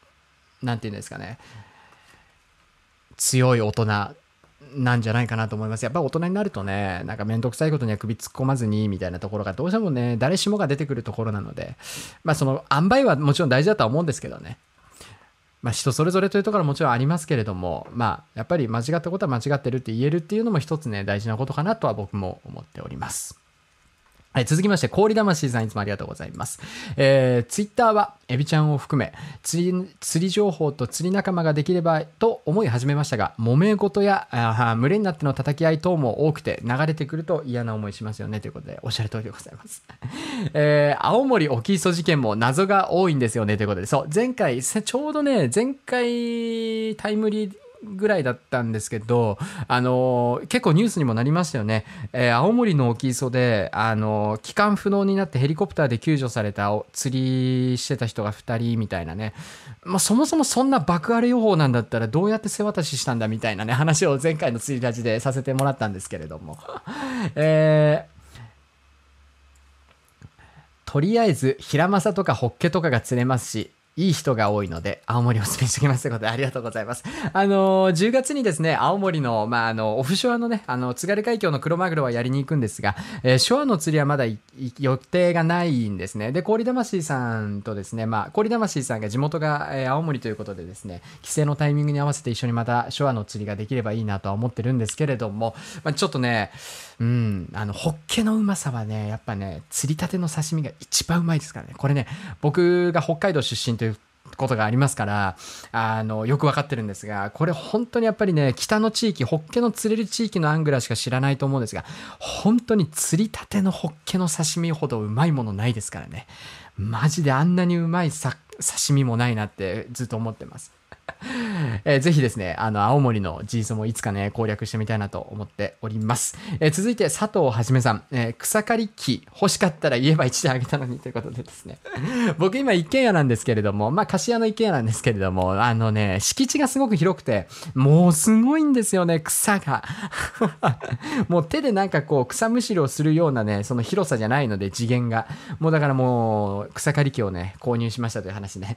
う、なんていうんですかね、強い大人なんじゃないかなと思います。やっぱ大人になるとね、なんか面倒くさいことには首突っ込まずにみたいなところがどうしてもね、誰しもが出てくるところなので、まあその塩梅はもちろん大事だとは思うんですけどね。まあ人それぞれというところはもちろんありますけれども、まあやっぱり間違ったことは間違ってるって言えるっていうのも一つね、大事なことかなとは僕も思っております。はい、続きまして、氷魂さんいつもありがとうございます。えー、ツイッターは、エビちゃんを含め、釣り、釣り情報と釣り仲間ができればと思い始めましたが、揉め事や、あー群れになっての叩き合い等も多くて、流れてくると嫌な思いしますよね、ということで、おっしゃる通りでございます。[laughs] えー、青森沖磯事件も謎が多いんですよね、ということで、そう、前回、ちょうどね、前回、タイムリー、ぐらいだったんですけど、あの結構ニュースにもなりましたよね。えー青森の沖磯で、あの帰還不能になってヘリコプターで救助された釣りしてた人が2人みたいなね。まあ、そもそもそんな爆荒れ予報なんだったらどうやって背渡ししたんだみたいなね、話を前回の釣りラジでさせてもらったんですけれども。えーとりあえず、ヒラマサとかホッケとかが釣れますし、いい人が多いので、青森をお勧めしておきますということで、ありがとうございます。あのー10月にですね、青森の、まあ、あの、オフショアのね、あの、津軽海峡のクロマグロはやりに行くんですが、えーショアの釣りはまだ予定がないんですね。で、氷魂さんとですね、まあ、氷魂さんが地元が、えー青森ということでですね、帰省のタイミングに合わせて一緒にまたショアの釣りができればいいなとは思ってるんですけれども、まあ、ちょっとね、うん、あの、ホッケのうまさはね、やっぱね、釣りたての刺身が一番うまいですからね。これね、僕が北海道出身ということがありますから、あの、よくわかってるんですが、これ本当にやっぱりね、北の地域、ホッケの釣れる地域のアングラーしか知らないと思うんですが、本当に釣りたてのホッケの刺身ほどうまいものないですからね。マジであんなにうまい刺身もないなってずっと思ってます。[laughs] えーぜひですね、あの、青森のジーソもいつかね、攻略してみたいなと思っております。えー続いて、佐藤はじめさん、えー草刈り機欲しかったら言えば1台あげたのにということでですね。[laughs] 僕今一軒家なんですけれども、まあ、貸し屋の一軒家なんですけれども、あのね、敷地がすごく広くて、もうすごいんですよね、草が。[laughs] もう手でなんかこう、草むしりをするようなね、その広さじゃないので、次元が。もうだからもう、草刈り機をね、購入しましたという話ね、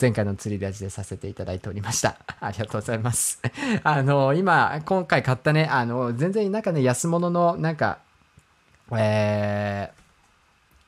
前回の釣りラジでさせていただいてておりました。[laughs] ありがとうございます。[laughs] あの、今、今回買ったね、あの、全然なんかね、安物の、なんか、えー、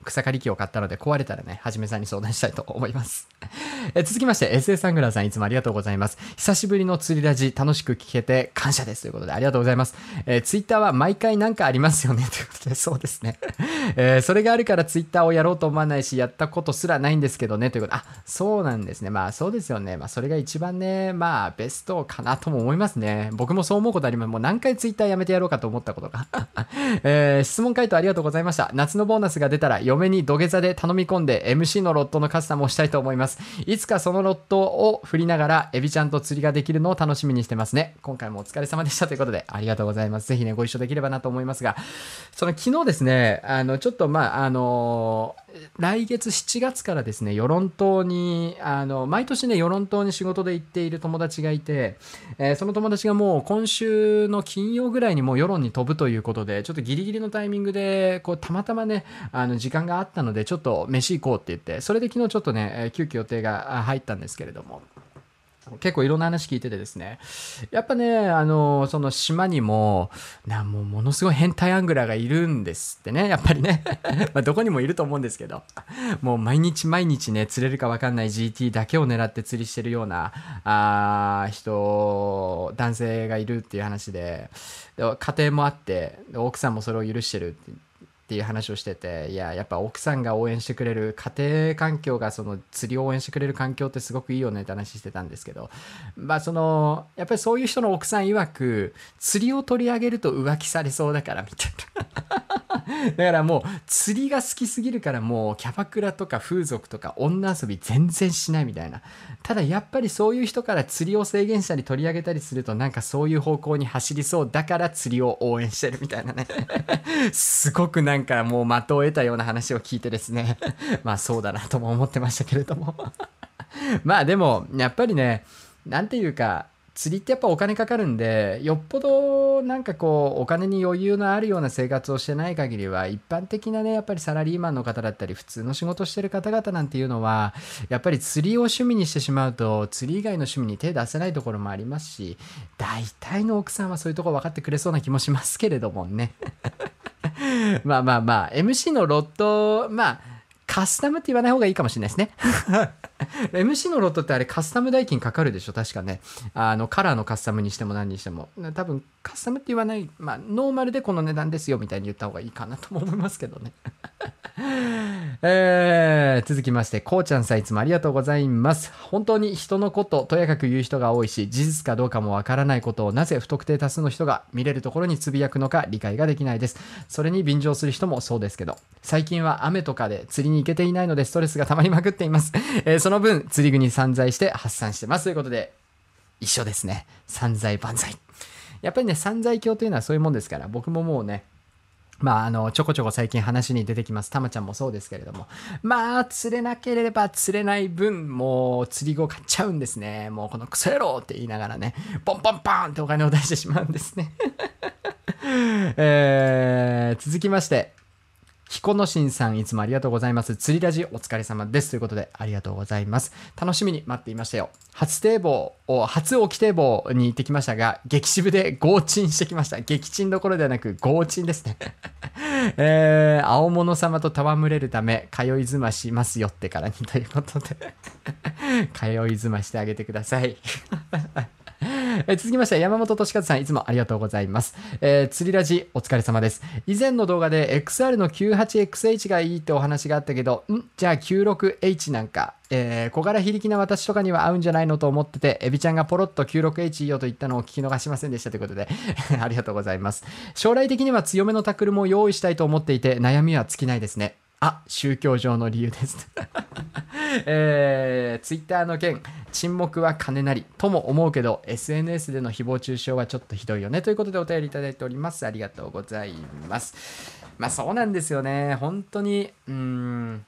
草刈り機を買ったので壊れたらね、はじめさんに相談したいと思います。[laughs] え続きまして、SA サングラーさんいつもありがとうございます。久しぶりの釣りラジ、楽しく聞けて感謝ですということでありがとうございます。えー、ツイッターは毎回なんかありますよねということで、そうですね。[laughs] えーそれがあるからツイッターをやろうと思わないし、やったことすらないんですけどねということ、あ、そうなんですね。まあそうですよね。まあそれが一番ね、まあベストかなとも思いますね。僕もそう思うことあります。もう何回ツイッターやめてやろうかと思ったことが。[laughs] えー質問回答ありがとうございました。夏のボーナスが出たら嫁に土下座で頼み込んで MC のロットのカスタムをしたいと思います。いつかそのロットを振りながらエビちゃんと釣りができるのを楽しみにしてますね。今回もお疲れ様でしたということでありがとうございます。ぜひね、ご一緒できればなと思いますが、その昨日ですね、あの、ちょっとまあ、あの来月7月からですね、与論島に、あの、毎年ね、与論島に仕事で行っている友達がいて、えーその友達がもう今週の金曜ぐらいにもう世論に飛ぶということで、ちょっとギリギリのタイミングで、こう、たまたまね、あの、時間があったので、ちょっと飯行こうって言って、それで昨日ちょっとね、えー急遽予定が入ったんですけれども、結構いろんな話聞いててですね。やっぱねあのその島にもなもうものすごい変態アングラーがいるんですってね。やっぱりね。[laughs] まあどこにもいると思うんですけど。もう毎日毎日ね釣れるか分かんない GT だけを狙って釣りしてるようなあ人男性がいるっていう話で。で家庭もあって奥さんもそれを許してるってっていう話をしてていややっぱ奥さんが応援してくれる家庭環境がその釣りを応援してくれる環境ってすごくいいよねって話してたんですけどまあそのやっぱりそういう人の奥さん曰く釣りを取り上げると浮気されそうだからみたいな。[laughs] だからもう釣りが好きすぎるからもうキャバクラとか風俗とか女遊び全然しないみたいな。ただやっぱりそういう人から釣りを制限したり取り上げたりするとなんかそういう方向に走りそうだから釣りを応援してるみたいなね。[laughs] すごくなんかもう的を得たような話を聞いてですね。[laughs] まあそうだなとも思ってましたけれども。まあでもやっぱりねなんていうか釣りってやっぱお金かかるんでよっぽどなんかこうお金に余裕のあるような生活をしてない限りは一般的なねやっぱりサラリーマンの方だったり普通の仕事してる方々なんていうのはやっぱり釣りを趣味にしてしまうと釣り以外の趣味に手出せないところもありますし大体の奥さんはそういうとこ分かってくれそうな気もしますけれどもね。[laughs] まあまあまあ MC のロットまあカスタムって言わない方がいいかもしれないですね。[laughs] MC のロットってあれカスタム代金かかるでしょ？確かね。あのカラーのカスタムにしても何にしても。多分カスタムって言わないまあノーマルでこの値段ですよみたいに言った方がいいかなとも思いますけどね。[laughs] えー続きまして、こうちゃんさんいつもありがとうございます。本当に人のこと、とやかく言う人が多いし、事実かどうかもわからないことをなぜ不特定多数の人が見れるところにつぶやくのか理解ができないです。それに便乗する人もそうですけど、最近は雨とかで釣りに行けていないのでストレスが溜まりまくっています。[laughs] えーその分、釣り具に散財して発散してます。ということで、一緒ですね。散財万歳。やっぱりね、散財教というのはそういうもんですから、僕ももうね、まあ、あの、ちょこちょこ最近話に出てきます。たまちゃんもそうですけれども。まあ、釣れなければ釣れない分、もう釣り具を買っちゃうんですね。もうこのクソ野郎って言いながらね、ポンポンポンってお金を出してしまうんですね。[laughs] えー続きまして、彦野新さんいつもありがとうございます。釣りラジお疲れ様です。ということでありがとうございます。楽しみに待っていましたよ。初堤防を、初沖堤防に行ってきましたが、激渋で合鎮してきました。激鎮どころではなく合鎮ですね。[laughs] えー、青物様と戯れるため、通いずましますよってからにということで、[laughs] 通いずましてあげてください。[laughs] えー続きまして、山本俊和さん、いつもありがとうございます。えー釣りラジ、お疲れ様です。以前の動画で XR の 98XH がいいってお話があったけど、ん？じゃあ 96H なんか、えー小柄非力な私とかには合うんじゃないのと思ってて、エビちゃんがポロッと 96H いいよと言ったのを聞き逃しませんでしたということで、[laughs] ありがとうございます。将来的には強めのタックルも用意したいと思っていて、悩みは尽きないですね。あ、宗教上の理由です。[laughs] えー、ツイッターの件、沈黙は金なりとも思うけど、SNS での誹謗中傷はちょっとひどいよね。ということでお便りいただいております。ありがとうございます。まあそうなんですよね。本当に、うん、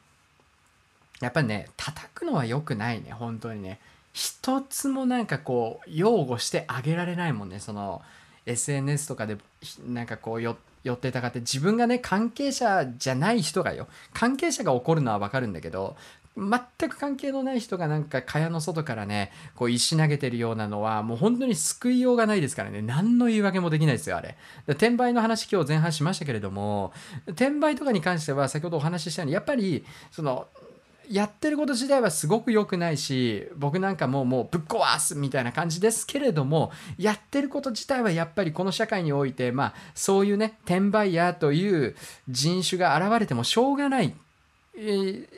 やっぱりね、叩くのは良くないね、本当にね。一つもなんかこう、擁護してあげられないもんね、その、SNS とかで、なんかこう、よ寄ってたかって、自分がね、関係者じゃない人がよ、関係者が怒るのは分かるんだけど、全く関係のない人がなんか蚊帳の外からね、こう石投げてるようなのは、もう本当に救いようがないですからね、何の言い訳もできないですよ、あれ。転売の話今日前半しましたけれども、転売とかに関しては先ほどお話ししたように、やっぱり、その、やってること自体はすごく良くないし僕なんかもうもうぶっ壊すみたいな感じですけれどもやってること自体はやっぱりこの社会においてまあそういうね転売ヤーという人種が現れてもしょうがない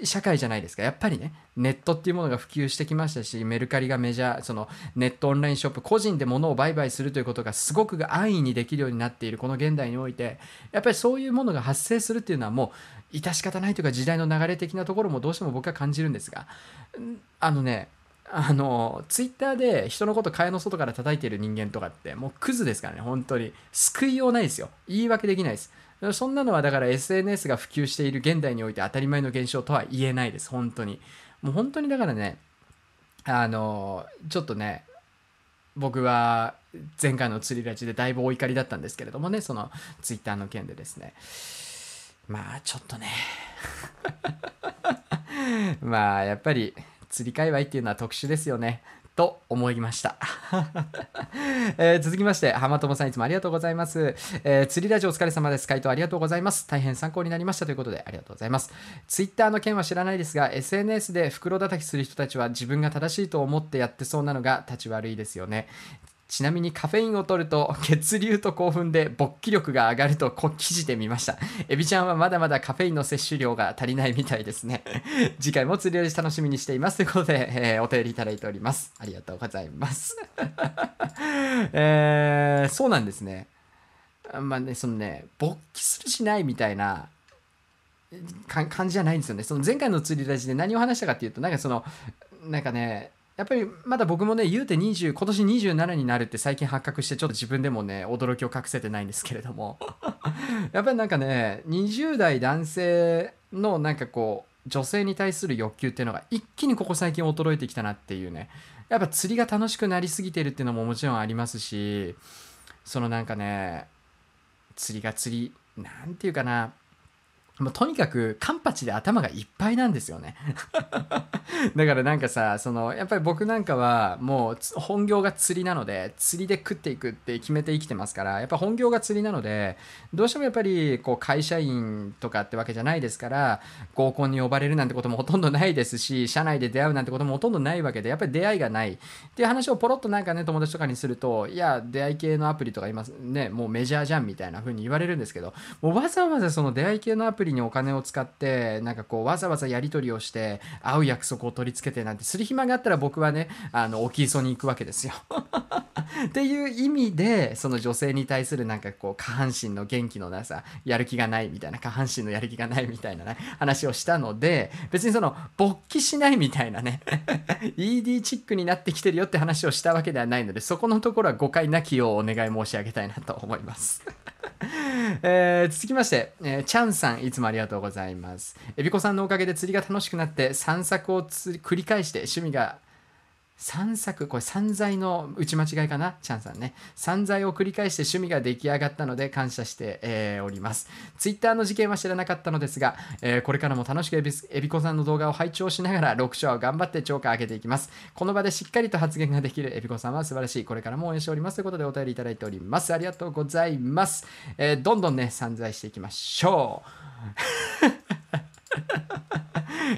社会じゃないですか。やっぱりねネットっていうものが普及してきましたしメルカリがメジャーそのネットオンラインショップ個人で物を売買するということがすごく安易にできるようになっているこの現代においてやっぱりそういうものが発生するっていうのはもう致し方ないというか時代の流れ的なところもどうしても僕は感じるんですがあのねあのツイッターで人のこと蚊帳の外から叩いてる人間とかってもうクズですからね本当に。救いようないですよ。言い訳できないです。そんなのはだから SNS が普及している現代において当たり前の現象とは言えないです。本当に。もう本当にだからねあのちょっとね僕は前回の釣りラジでだいぶお怒りだったんですけれどもねそのツイッターの件でですね。まあちょっとね。[laughs] まあやっぱり釣り界隈っていうのは特殊ですよね。と思いました、[laughs] えー続きまして浜友さんいつもありがとうございます、えー釣りラジオお疲れ様です。回答ありがとうございます。大変参考になりましたということでありがとうございます。ツイッターの件は知らないですが SNS で袋叩きする人たちは自分が正しいと思ってやってそうなのが立ち悪いですよね。ちなみにカフェインを取ると [laughs] 血流と興奮で勃起力が上がると記事で見ました。エビちゃんはまだまだカフェインの摂取量が足りないみたいですね。[laughs] 次回も釣り味楽しみにしていますということで、えーお便りいただいております。ありがとうございます。[laughs] えーそうなんですね。まあね、そのね、勃起するしないみたいな感じじゃないんですよね。その前回の釣りラジで何を話したかっていうと、なんかその、なんかね、やっぱりまだ僕もね、言うて20、今年27になるって最近発覚して、ちょっと自分でもね、驚きを隠せてないんですけれども、[laughs] やっぱりなんかね、20代男性のなんかこう、女性に対する欲求っていうのが一気にここ最近衰えてきたなっていうね、やっぱ釣りが楽しくなりすぎてるっていうのももちろんありますし、そのなんかね、釣りが釣り、なんていうかな、もうとにかくカンパチで頭がいっぱいなんですよね。[laughs] だからなんかさそのやっぱり僕なんかはもう本業が釣りなので釣りで食っていくって決めて生きてますからやっぱ本業が釣りなのでどうしてもやっぱりこう会社員とかってわけじゃないですから合コンに呼ばれるなんてこともほとんどないですし社内で出会うなんてこともほとんどないわけでやっぱり出会いがないっていう話をポロッとなんかね友達とかにするといや出会い系のアプリとか今ねもうメジャーじゃんみたいな風に言われるんですけどもうわざわざその出会い系のアプリにお金を使ってなんかこうわざわざやり取りをして会う約束を取り付けてなんてする暇があったら僕はねあの沖磯に行くわけですよ。[laughs] っていう意味でその女性に対するなんかこう下半身の元気のなさやる気がないみたいな下半身のやる気がないみたいなね話をしたので別にその勃起しないみたいなね [laughs] ED チックになってきてるよって話をしたわけではないのでそこのところは誤解なきようお願い申し上げたいなと思います。[laughs] えー続きまして、えーチャンさんいつもありがとうございます。えびこさんのおかげで釣りが楽しくなって散策を繰り返して趣味が散策これ散財の打ち間違いかな？チャンさんね。散財を繰り返して趣味が出来上がったので感謝して、えーおります。ツイッターの事件は知らなかったのですが、えーこれからも楽しくえびこさんの動画を拝聴しながら6章を頑張って超過上げていきます。この場でしっかりと発言ができるえびこさんは素晴らしい。これからも応援しておりますということでお便りいただいております。ありがとうございます、えーどんどんね散財していきましょう。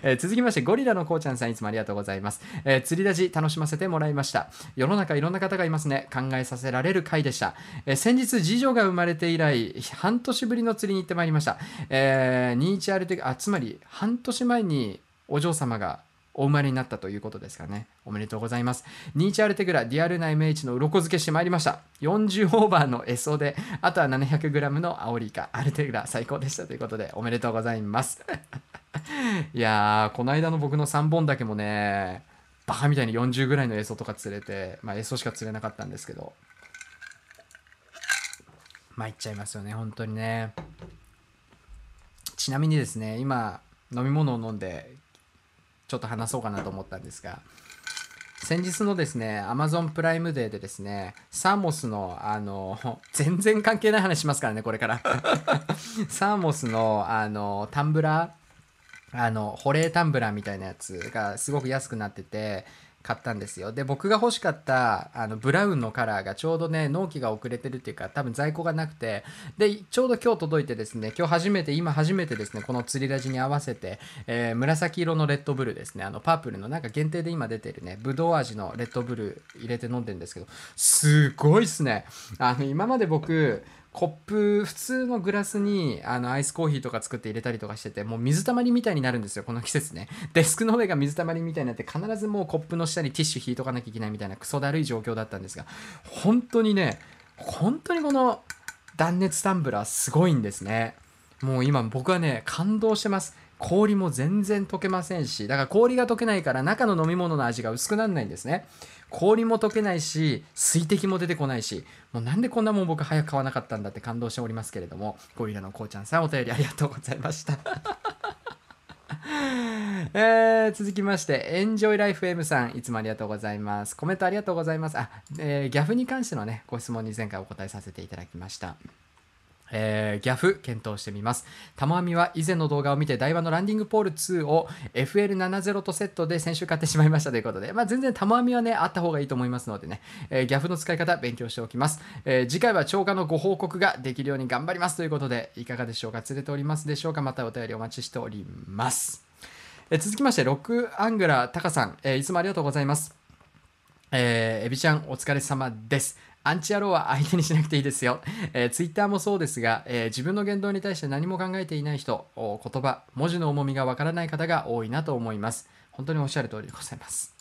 えー続きましてゴリラのこうちゃんさんいつもありがとうございます、えー釣りラジ楽しませてもらいました。世の中いろんな方がいますね。考えさせられる回でした、えー先日次女が生まれて以来半年ぶりの釣りに行ってまいりました、えー、21ある時あつまり半年前にお嬢様がお生まれになったということですからね。おめでとうございます。ニーチャルテグラ、ディアルナ MH の鱗付けしてまいりました。40オーバーのエソで、あとは 700g のアオリイカ、アルテグラ、最高でしたということで、おめでとうございます。[laughs] いやー、この間の僕の3本だけもね、バカみたいに40ぐらいのエソとか釣れて、まあエソしか釣れなかったんですけど、参っちゃいますよね、本当にね。ちなみにですね、今、飲み物を飲んで、ちょっと話そうかなと思ったんですが、先日のですね、Amazon プライムデーでですね、サーモスの、あの、全然関係ない話しますからね、これから。[laughs] サーモスの、あの、タンブラー、あの、保冷タンブラーみたいなやつがすごく安くなってて、買ったんですよ。で、僕が欲しかった、あの、ブラウンのカラーがちょうどね、納期が遅れてるっていうか、多分在庫がなくて、で、ちょうど今日届いてですね、今日初めて、今初めてですね、この釣りラジに合わせて、えー紫色のレッドブルですね、あの、パープルのなんか限定で今出てるね、ブドウ味のレッドブル入れて飲んでるんですけど、すごいっすね。あの、今まで僕、コップ普通のグラスにあのアイスコーヒーとか作って入れたりとかしててもう水たまりみたいになるんですよこの季節ね。[laughs] デスクの上が水たまりみたいになって必ずもうコップの下にティッシュ引いとかなきゃいけないみたいなクソだるい状況だったんですが本当にね本当にこの断熱タンブラーすごいんですね。もう今僕はね感動してます。氷も全然溶けませんしだから氷が溶けないから中の飲み物の味が薄くならないんですね。氷も溶けないし水滴も出てこないしもうなんでこんなもん僕早く買わなかったんだって感動しておりますけれどもゴリラのこうちゃんさんお便りありがとうございました [laughs] えー続きまして、エンジョイライフ M さん、いつもありがとうございます。コメントありがとうございます。あ、えーギャフに関してのね、ご質問に前回お答えさせていただきました。えーギャフ検討してみます。玉網は以前の動画を見て台湾のランディングポール2を FL70 とセットで先週買ってしまいましたということで、まあ、全然玉網はね、あった方がいいと思いますのでね、えーギャフの使い方勉強しておきます。えー次回は超過のご報告ができるように頑張りますということで、いかがでしょうか？釣れておりますでしょうか？またお便りお待ちしております。え続きまして、ロックアングラータカさん、えいつもありがとうございます。えーエビちゃんお疲れ様です。アンチ野郎は相手にしなくていいですよ。えー、ツイッターもそうですが、えー自分の言動に対して何も考えていない人、言葉、文字の重みがわからない方が多いなと思います。本当におっしゃる通りでございます。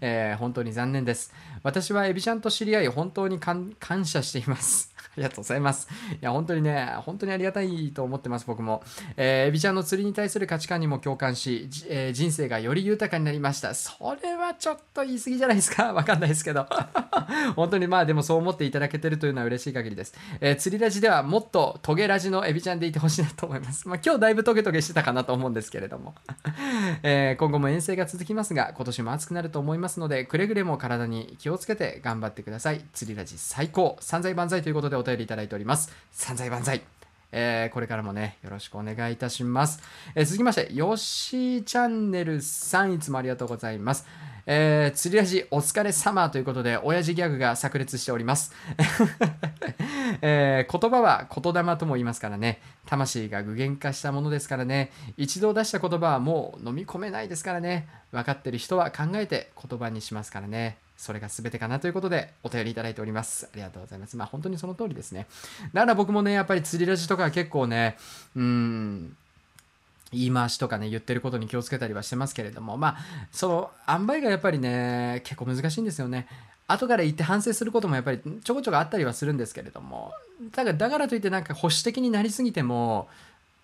えー本当に残念です。私はエビちゃんと知り合い、本当に感謝しています。ありがとうございます。いや、本当にね、本当にありがたいと思ってます、僕も。えーエビちゃんの釣りに対する価値観にも共感し、えー人生がより豊かになりました。それはちょっと言い過ぎじゃないですか。[laughs] わかんないですけど。[laughs] 本当にまあでもそう思っていただけてるというのは嬉しい限りです。えー釣りラジではもっとトゲラジのエビちゃんでいてほしいなと思います。まあ今日だいぶトゲトゲしてたかなと思うんですけれども。[laughs] えー今後も遠征が続きますが、今年も暑くなると思いますので、くれぐれも体に気をつけて頑張ってください。釣りラジ最高。散財万歳ということでお便りいただいております。散財万歳。えーこれからもね、よろしくお願いいたします。えー続きまして、よしチャンネルさん、いつもありがとうございます。えー釣りラジお疲れ様ということで、親父ギャグが炸裂しております。[laughs] えー言葉は言霊とも言いますからね、魂が具現化したものですからね、一度出した言葉はもう飲み込めないですからね、分かってる人は考えて言葉にしますからね。それが全てかなということでお便りいただいております。ありがとうございます。まあ本当にその通りですね。だから僕もね、やっぱり釣りラジとか結構ね、うん、言い回しとかね、言ってることに気をつけたりはしてますけれども、まあ、その、塩梅がやっぱりね、結構難しいんですよね。後から言って反省することもやっぱりちょこちょこあったりはするんですけれども、だからだからといってなんか保守的になりすぎても、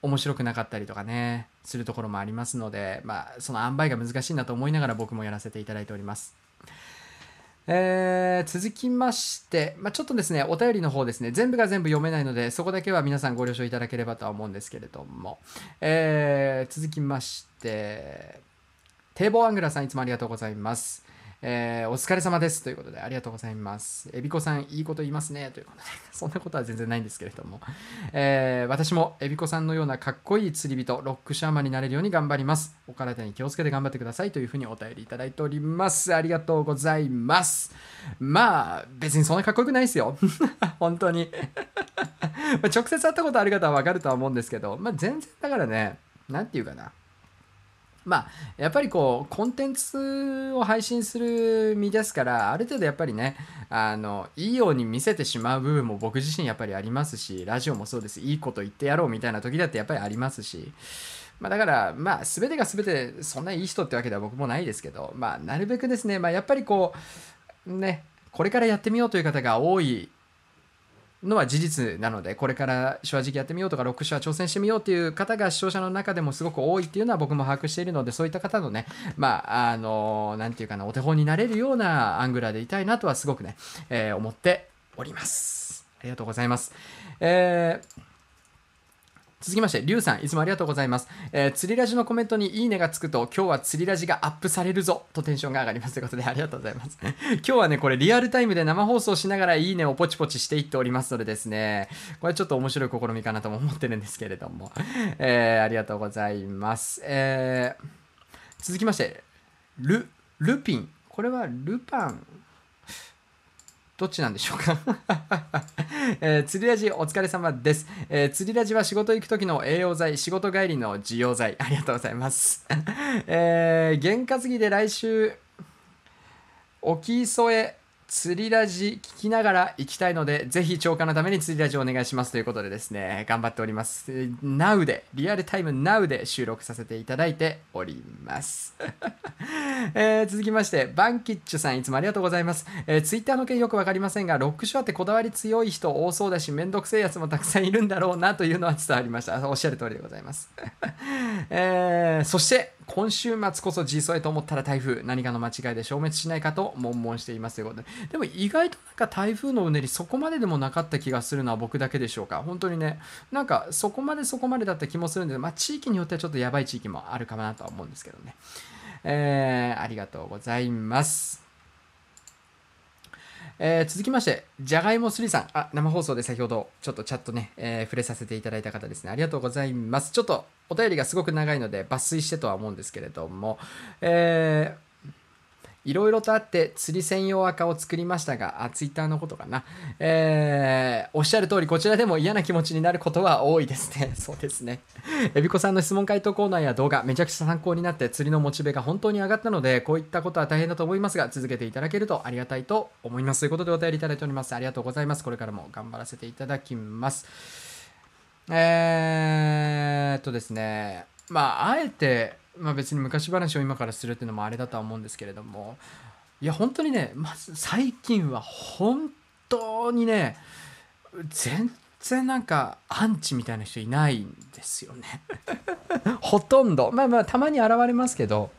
面白くなかったりとかね、するところもありますので、まあ、その塩梅が難しいなと思いながら僕もやらせていただいております。えー続きまして、まあ、ちょっとですね、お便りの方ですね、全部が全部読めないので、そこだけは皆さんご了承いただければとは思うんですけれども、えー続きまして、堤防アングラさんいつもありがとうございます。えーお疲れ様ですということでありがとうございます。えびこさんいいこと言いますねということで、[laughs] そんなことは全然ないんですけれども、えー私もえびこさんのようなかっこいい釣り人、ロックシャーマンになれるように頑張ります。お体に気をつけて頑張ってくださいというふうにお便りいただいております。ありがとうございます。まあ、別にそんなかっこよくないですよ。[laughs] 本当に。[laughs] ま直接会ったことある方はわかるとは思うんですけど、まあ全然だからね、なんていうかな。まあ、やっぱりこうコンテンツを配信する身ですからある程度やっぱりねあのいいように見せてしまう部分も僕自身やっぱりありますしラジオもそうです。いいこと言ってやろうみたいな時だってやっぱりありますし。まあ、だから、まあ、全てが全てそんないい人ってわけでは僕もないですけど、まあ、なるべくですね、まあ、やっぱりこう、ね、これからやってみようという方が多いのは事実なので、これから正直やってみようとか、ロック手話挑戦してみようっていう方が視聴者の中でもすごく多いっていうのは僕も把握しているので、そういった方のね、まあ、あの、何て言うかな、お手本になれるようなアングラーでいたいなとはすごくね、えー思っております。ありがとうございます。えー続きまして、リュウさん、いつもありがとうございます。えー釣りラジのコメントにいいねがつくと、今日は釣りラジがアップされるぞとテンションが上がりますということで、ありがとうございます。[laughs] 今日はね、これリアルタイムで生放送しながらいいねをポチポチしていっておりますのでですね、これちょっと面白い試みかなとも思ってるんですけれども、[laughs] えーありがとうございます。えー続きまして、ル、ルピン。これはルパン。どっちなんでしょうか、[laughs] えー釣りラジお疲れ様です、えー釣りラジは仕事行く時の栄養剤仕事帰りの需要剤。[laughs] ありがとうございます、[laughs] えー、験担ぎで来週沖添釣りラジ聞きながら行きたいので、ぜひ超過のために釣りラジお願いしますということでですね、頑張っております。Now で、リアルタイム Now で収録させていただいております。[laughs] えー続きまして、バンキッチュさん、いつもありがとうございます。えー、ツイッターの件よくわかりませんが、ロックショアってこだわり強い人多そうだし、めんどくせえやつもたくさんいるんだろうなというのは伝わりました。おっしゃる通りでございます。[laughs] えーそして、今週末こそ G ソエと思ったら台風、何かの間違いで消滅しないかと悶々していますということで、でも意外となんか台風のうねり、そこまででもなかった気がするのは僕だけでしょうか。本当にね、なんかそこまでそこまでだった気もするんで、まあ地域によってはちょっとやばい地域もあるかなとは思うんですけどね。えーありがとうございます。えー続きまして、じゃがいもすりさん、あ、生放送で先ほどちょっとチャットね、えー触れさせていただいた方ですね。ありがとうございます。ちょっとお便りがすごく長いので抜粋してとは思うんですけれども、えーいろいろとあって釣り専用赤を作りましたが、あ、ツイッターのことかな。えーおっしゃる通り、こちらでも嫌な気持ちになることは多いですね。[laughs] そうですね。えびこさんの質問回答コーナーや動画、めちゃくちゃ参考になって釣りのモチベが本当に上がったので、こういったことは大変だと思いますが、続けていただけるとありがたいと思います。ということでお便りいただいております。ありがとうございます。これからも頑張らせていただきます。えーっとですね、まあ、あえて、まあ、別に昔話を今からするっていうのもあれだとは思うんですけれども、いや、本当にね、まず最近は本当にね、全然なんかアンチみたいな人いないんですよね。[laughs] ほとんど。まあまあ、たまに現れますけど、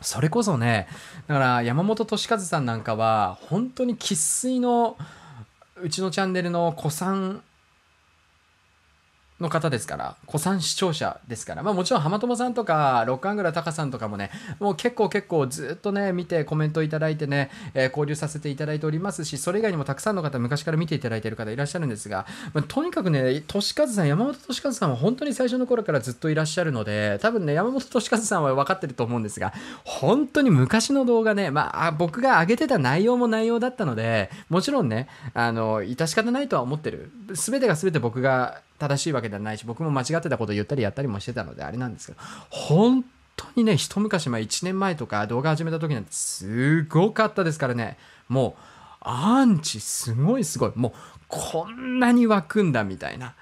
それこそね、だから山本俊和さんなんかは、本当に生粋のうちのチャンネルの古参の方ですから、古参視聴者ですから、まあもちろん浜友さんとか、ロックアングラタカさんとかもね、もう結構結構ずっとね、見てコメントいただいてね、えー交流させていただいておりますし、それ以外にもたくさんの方、昔から見ていただいている方いらっしゃるんですが、まあとにかくね、俊和さん、山本俊和さんは本当に最初の頃からずっといらっしゃるので、多分ね、山本俊和さんは分かってると思うんですが、本当に昔の動画ね、まあ、僕が上げてた内容も内容だったので、もちろんね、あの、致し方ないとは思ってる。すべてが全て僕が正しいわけではないし、僕も間違ってたことを言ったりやったりもしてたので、あれなんですけど、本当にね、一昔前、1年前とか動画始めた時なんてすごかったですからね、もう、アンチすごいすごい。もう、こんなに湧くんだみたいな。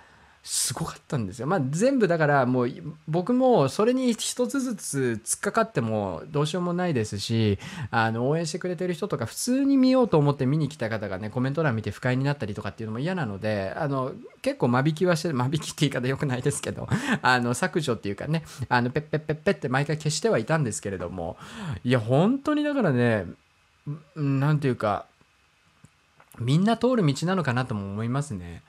すごかったんですよ。まあ全部だからもう僕もそれに一つずつ突っかかってもどうしようもないですし、あの応援してくれてる人とか普通に見ようと思って見に来た方がね、コメント欄見て不快になったりとかっていうのも嫌なので、あの結構間引きはして、間引きって言い方良くないですけど、あの削除っていうかね、あのペッペッペッペッって毎回消してはいたんですけれども、いや本当にだからね、んなんていうか、みんな通る道なのかなとも思いますね。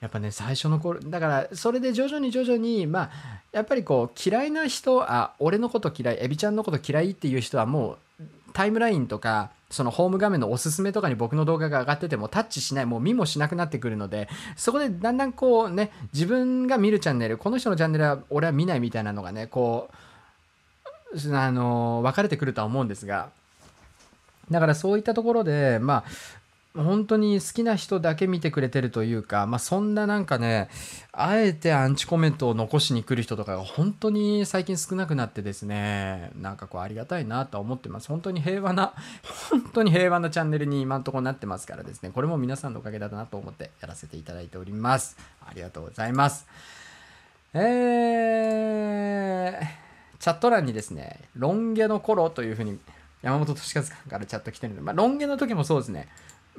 やっぱね最初の頃だからそれで徐々に徐々にまあやっぱりこう嫌いな人あ俺のこと嫌いエビちゃんのこと嫌いっていう人はもうタイムラインとかそのホーム画面のおすすめとかに僕の動画が上がっててもタッチしないもう見もしなくなってくるのでそこでだんだんこうね自分が見るチャンネルこの人のチャンネルは俺は見ないみたいなのがねこうあの分かれてくるとは思うんですがだからそういったところでまあ本当に好きな人だけ見てくれてるというか、まあ、そんななんかねあえてアンチコメントを残しに来る人とかが本当に最近少なくなってですねなんかこうありがたいなと思ってます。本当に平和な本当に平和なチャンネルに今のところなってますからですねこれも皆さんのおかげだなと思ってやらせていただいております。ありがとうございます。えー、チャット欄にですね、ロン毛の頃というふうに山本俊和さんからチャット来てるので、まあ、ロン毛の時もそうですね、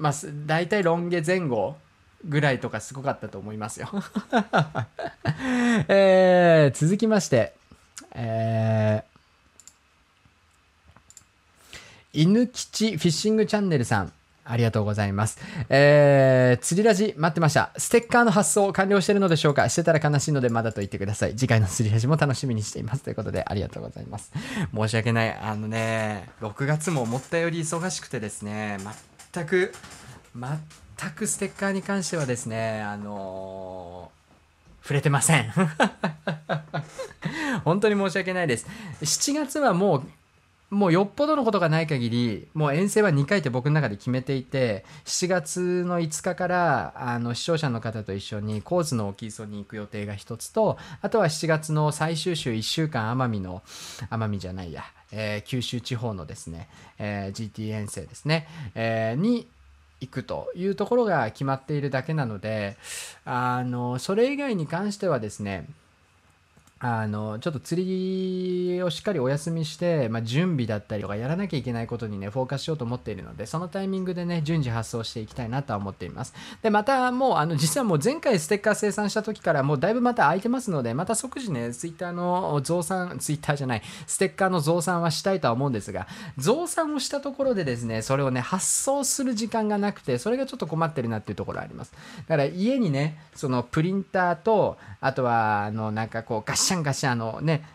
まあ、大体ロン毛前後ぐらいとかすごかったと思いますよ。[laughs] えー、続きまして、えー、犬吉フィッシングチャンネルさん。ありがとうございます。えー、釣りラジ待ってました。ステッカーの発送完了してるのでしょうか？してたら悲しいのでまだと言ってください。次回の釣りラジも楽しみにしています。ということでありがとうございます。申し訳ない。あのね、6月も思ったより忙しくてですね、全く、全くステッカーに関してはですね、あのー触れてません。[laughs] 本当に申し訳ないです。7月はもう、もうよっぽどのことがない限り、もう遠征は2回って僕の中で決めていて、7月の5日から、あの、視聴者の方と一緒に、コーズの沖磯に行く予定が一つと、あとは7月の最終週1週間、奄美の、奄美じゃないや、えー九州地方のですね、えー GT 遠征ですね、えーに、行くというところが決まっているだけなので、あの、それ以外に関してはですね、あのちょっと釣りをしっかりお休みして、まあ、準備だったりとかやらなきゃいけないことにねフォーカスしようと思っているのでそのタイミングでね順次発送していきたいなとは思っています。でまたもうあの実はもう前回ステッカー生産した時からもうだいぶまた空いてますのでまた即時ねツイッターの増産ツイッターじゃないステッカーの増産はしたいとは思うんですが増産をしたところでですねそれをね発送する時間がなくてそれがちょっと困ってるなっていうところあります。だから家にねそのプリンターとあとはあのなんかこうガシッシャンガシャンあのね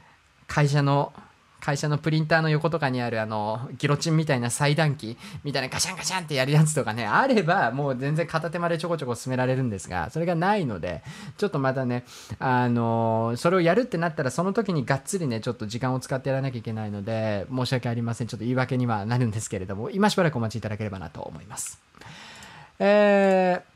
会社の会社のプリンターの横とかにあるあのギロチンみたいな裁断機みたいなガシャンガシャンってやるやつとかねあればもう全然片手間でちょこちょこ進められるんですがそれがないのでちょっとまたねあのそれをやるってなったらその時にがっつりねちょっと時間を使ってやらなきゃいけないので申し訳ありません。ちょっと言い訳にはなるんですけれども今しばらくお待ちいただければなと思います。えー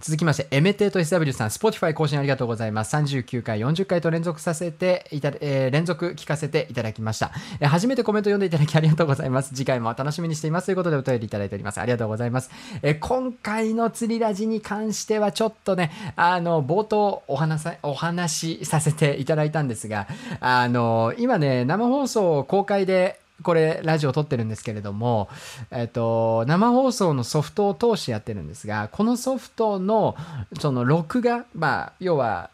続きまして、エメテと SW さん、Spotify 更新ありがとうございます。39回、40回と連続させていた、えー連続聞かせていただきました、えー初めてコメント読んでいただきありがとうございます。次回も楽しみにしています。ということでお便りいただいております。ありがとうございます。えー今回の釣りラジに関してはちょっとね、あの、冒頭お話さ、お話しさせていただいたんですが、あの、今ね、生放送公開で、これラジオ撮ってるんですけれども、えっと、生放送のソフトを通してやってるんですがこのソフトのその録画まあ要は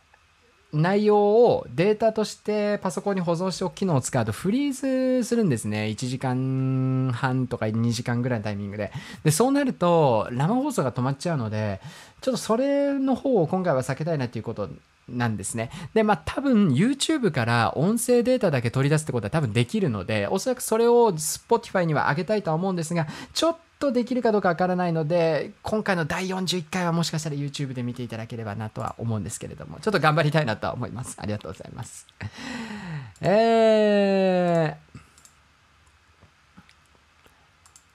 内容をデータとしてパソコンに保存しておく機能を使うとフリーズするんですね。1時間半とか2時間ぐらいのタイミングで。で、そうなると生放送が止まっちゃうので、ちょっとそれの方を今回は避けたいなっていうことなんですね。で、まあ多分 YouTube から音声データだけ取り出すってことは多分できるので、おそらくそれを Spotify には上げたいとは思うんですが、ちょっとできるかどうかわからないので、今回の第41回はもしかしたら YouTube で見ていただければなとは思うんですけれども、ちょっと頑張りたいなとは思います。ありがとうございます。えー、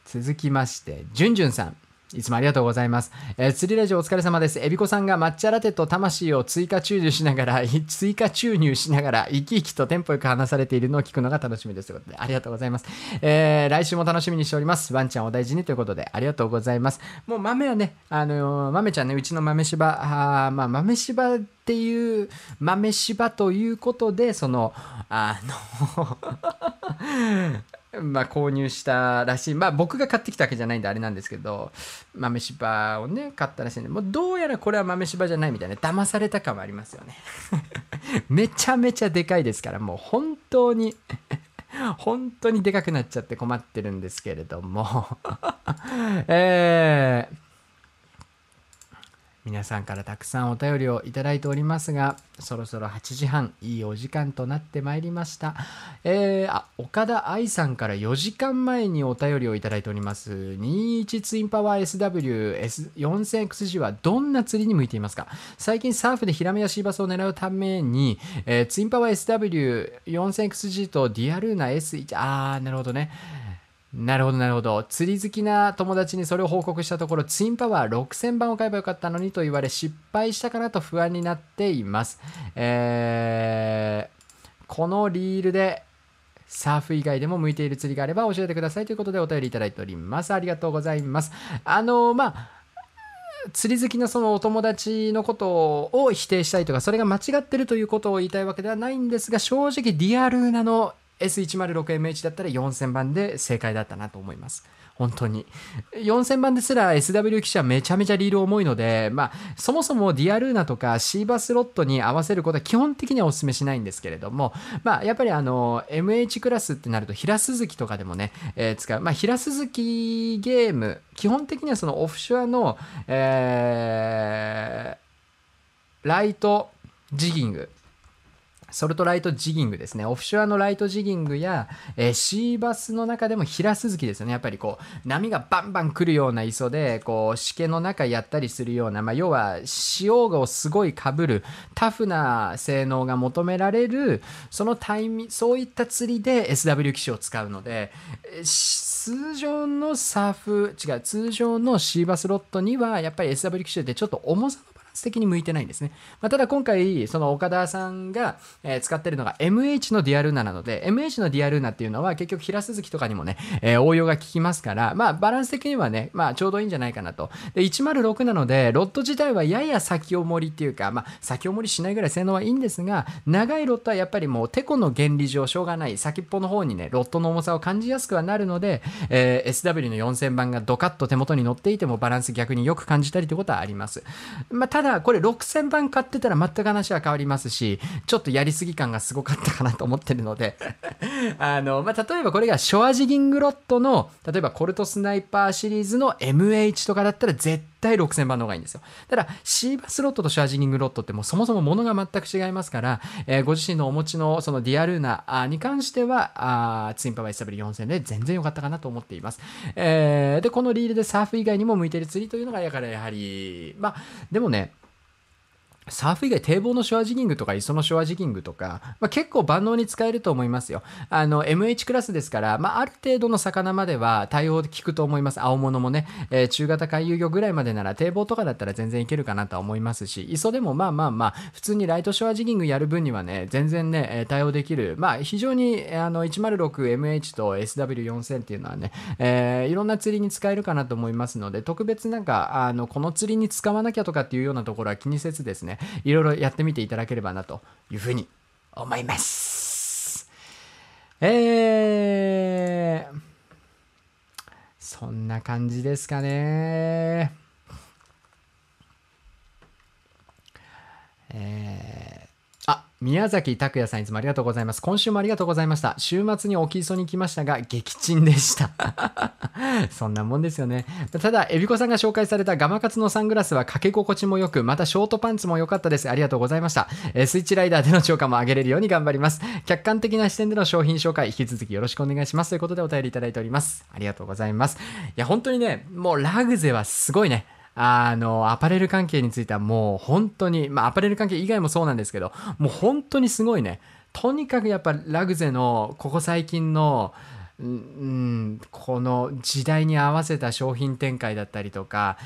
続きまして、じゅんじゅんさん。いつもありがとうございます。えー釣りラジオお疲れ様です。エビコさんが抹茶ラテと魂を追加注入しながら、[laughs] 追加注入しながら、生き生きとテンポよく話されているのを聞くのが楽しみです。ということで、ありがとうございます。えー来週も楽しみにしております。ワンちゃんお大事にということで、ありがとうございます。もう豆はね、あのー豆ちゃんね、うちの豆柴、あまあ、豆柴っていう、豆柴ということで、その、あの、[laughs] まあ、購入したらしい、まあ、僕が買ってきたわけじゃないんであれなんですけど豆柴をね買ったらしいんでもうどうやらこれは豆柴じゃないみたいな騙された感はありますよね。[laughs] めちゃめちゃでかいですからもう本当に [laughs] 本当にでかくなっちゃって困ってるんですけれども。[laughs] えー皆さんからたくさんお便りをいただいておりますがそろそろ8時半いいお時間となってまいりました、えーあ岡田愛さんから4時間前にお便りをいただいております。21ツインパワー SW4000XG はどんな釣りに向いていますか？最近サーフでヒラメやシーバスを狙うために、えーツインパワー SW4000XG とディアルーナ S1 あーなるほどね。なるほどなるほど。釣り好きな友達にそれを報告したところツインパワー6000番を買えばよかったのにと言われ失敗したかなと不安になっています。えーこのリールでサーフ以外でも向いている釣りがあれば教えてくださいということでお便りいただいております。ありがとうございます。あのまあ釣り好きなそのお友達のことを否定したいとかそれが間違ってるということを言いたいわけではないんですが正直ディアルーナの S106MH だったら4000番で正解だったなと思います。本当に。4000番ですら SW 機種はめちゃめちゃリール重いので、まあ、そもそもディアルーナとかシーバスロットに合わせることは基本的にはお勧めしないんですけれども、まあ、やっぱりあの、MH クラスってなると、平鈴木とかでもね、えー使う。まあ、平鈴木ゲーム、基本的にはそのオフショアの、えーライトジギング、ソルトライトジギングですね。オフショアのライトジギングや、えーシーバスの中でも平鈴木ですよね。やっぱりこう、波がバンバン来るような磯で、こう、しけの中やったりするような、まあ、要は、潮をすごい被る、タフな性能が求められる、そのタイミングそういった釣りで SW 機種を使うので、えー通常のサーフ、違う、通常のシーバスロットには、やっぱり SW 機種ってちょっと重さの的に向いてないんですね。まあ、ただ今回、その岡田さんが、え使ってるのが MH のディアルーナなので、MH のディアルーナっていうのは結局平鈴木とかにもね、え応用が効きますから、まあバランス的にはね、まあちょうどいいんじゃないかなと。で、106なので、ロッド自体はやや先を盛りっていうか、まあ先を盛りしないぐらい性能はいいんですが、長いロットはやっぱりもうテコの原理上しょうがない、先っぽの方にね、ロットの重さを感じやすくはなるので、えー SW の4000番がドカッと手元に乗っていてもバランス逆によく感じたりということはあります。まあ、ただ、これ6000番買ってたら全く話は変わりますし、ちょっとやりすぎ感がすごかったかなと思ってるので、[laughs] あの、まあ、例えばこれがショアジギングロットの、例えばコルトスナイパーシリーズの MH とかだったら絶対6000番の方がいいんですよ。ただ、シーバスロットとシャージニングロットってもうそもそも物が全く違いますから、えーご自身のお持ちのそのディアルーナに関しては、あツインパワー SW4000 で全然良かったかなと思っています。えーで、このリールでサーフ以外にも向いている釣りというのが、やからやはり、まあ、でもね、サーフ以外堤防のショアジギングとか磯のショアジギングとか、まあ、結構万能に使えると思いますよ。あの MH クラスですから、まあ、ある程度の魚までは対応効くと思います。青物もね、えー中型回遊魚ぐらいまでなら堤防とかだったら全然いけるかなと思いますし、磯でもまあまあまあ、普通にライトショアジギングやる分にはね、全然ね、えー対応できる。まあ非常にあの 106MH と SW4000 っていうのはね、えーいろんな釣りに使えるかなと思いますので、特別なんか、あの、この釣りに使わなきゃとかっていうようなところは気にせずですね、いろいろやってみていただければなというふうに思います。えー、そんな感じですかね。えー、宮崎拓也さんいつもありがとうございます。今週もありがとうございました。週末に沖磯に来ましたが、撃沈でした。[laughs] そんなもんですよね。ただ、エビコさんが紹介されたガマカツのサングラスは掛け心地も良く、またショートパンツも良かったです。ありがとうございました。えスイッチライダーでの超過も上げれるように頑張ります。客観的な視点での商品紹介、引き続きよろしくお願いします。ということでお便りいただいております。ありがとうございます。いや、本当にね、もうラグゼはすごいね。あの、アパレル関係についてはもう本当に、まあアパレル関係以外もそうなんですけど、もう本当にすごいね。とにかくやっぱラグゼのここ最近の、うん、この時代に合わせた商品展開だったりとか、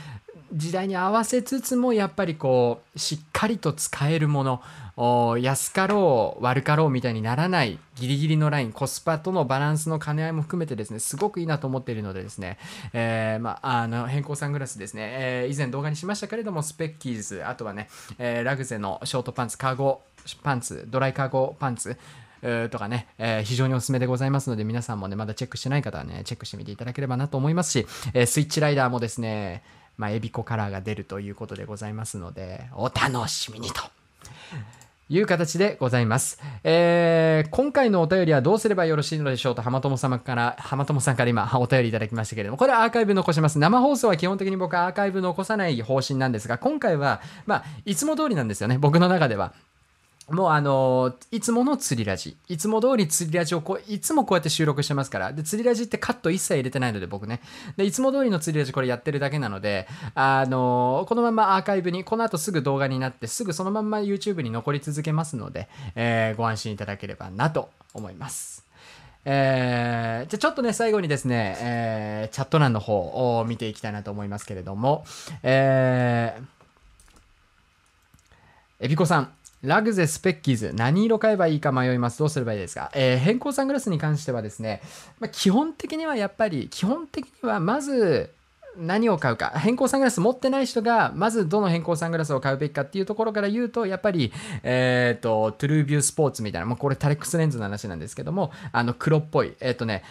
時代に合わせつつもやっぱりこうしっかりと使えるもの安かろう悪かろうみたいにならないギリギリのラインコスパとのバランスの兼ね合いも含めてですねすごくいいなと思っているのでですね、えーまあ、あの変更サングラスですね、えー以前動画にしましたけれどもスペッキーズあとはね、えーラグゼのショートパンツカーゴパンツドライカーゴパンツとかね、えー非常におすすめでございますので、皆さんもね、まだチェックしてない方はね、チェックしてみていただければなと思いますし、えースイッチライダーもですね、まあ、エビコカラーが出るということでございますので、お楽しみにと。いう形でございます。えー今回のお便りはどうすればよろしいのでしょうと、浜友様から、浜友さんから今お便りいただきましたけれども、これはアーカイブ残します。生放送は基本的に僕はアーカイブ残さない方針なんですが、今回は、まあ、いつも通りなんですよね、僕の中では。もうあのいつもの釣りラジ。いつも通り釣りラジをこう、いつもこうやって収録してますから。で、釣りラジってカット一切入れてないので僕ね。で、いつも通りの釣りラジこれやってるだけなので、あのこのままアーカイブに、この後すぐ動画になって、すぐそのまんま YouTube に残り続けますので、えーご安心いただければなと思います。えーじゃちょっとね、最後にですね、えーチャット欄の方を見ていきたいなと思いますけれども、えーエビコさん、ラグゼスペッキーズ、何色買えばいいか迷います。どうすればいいですか、えー変更サングラスに関してはですね、まあ、基本的にはやっぱり、基本的にはまず、何を買うか変更サングラス持ってない人がまずどの変更サングラスを買うべきかっていうところから言うとやっぱり、えー、とトゥルービュースポーツみたいな、まあ、これタレックスレンズの話なんですけどもあの黒っぽいえっ、とね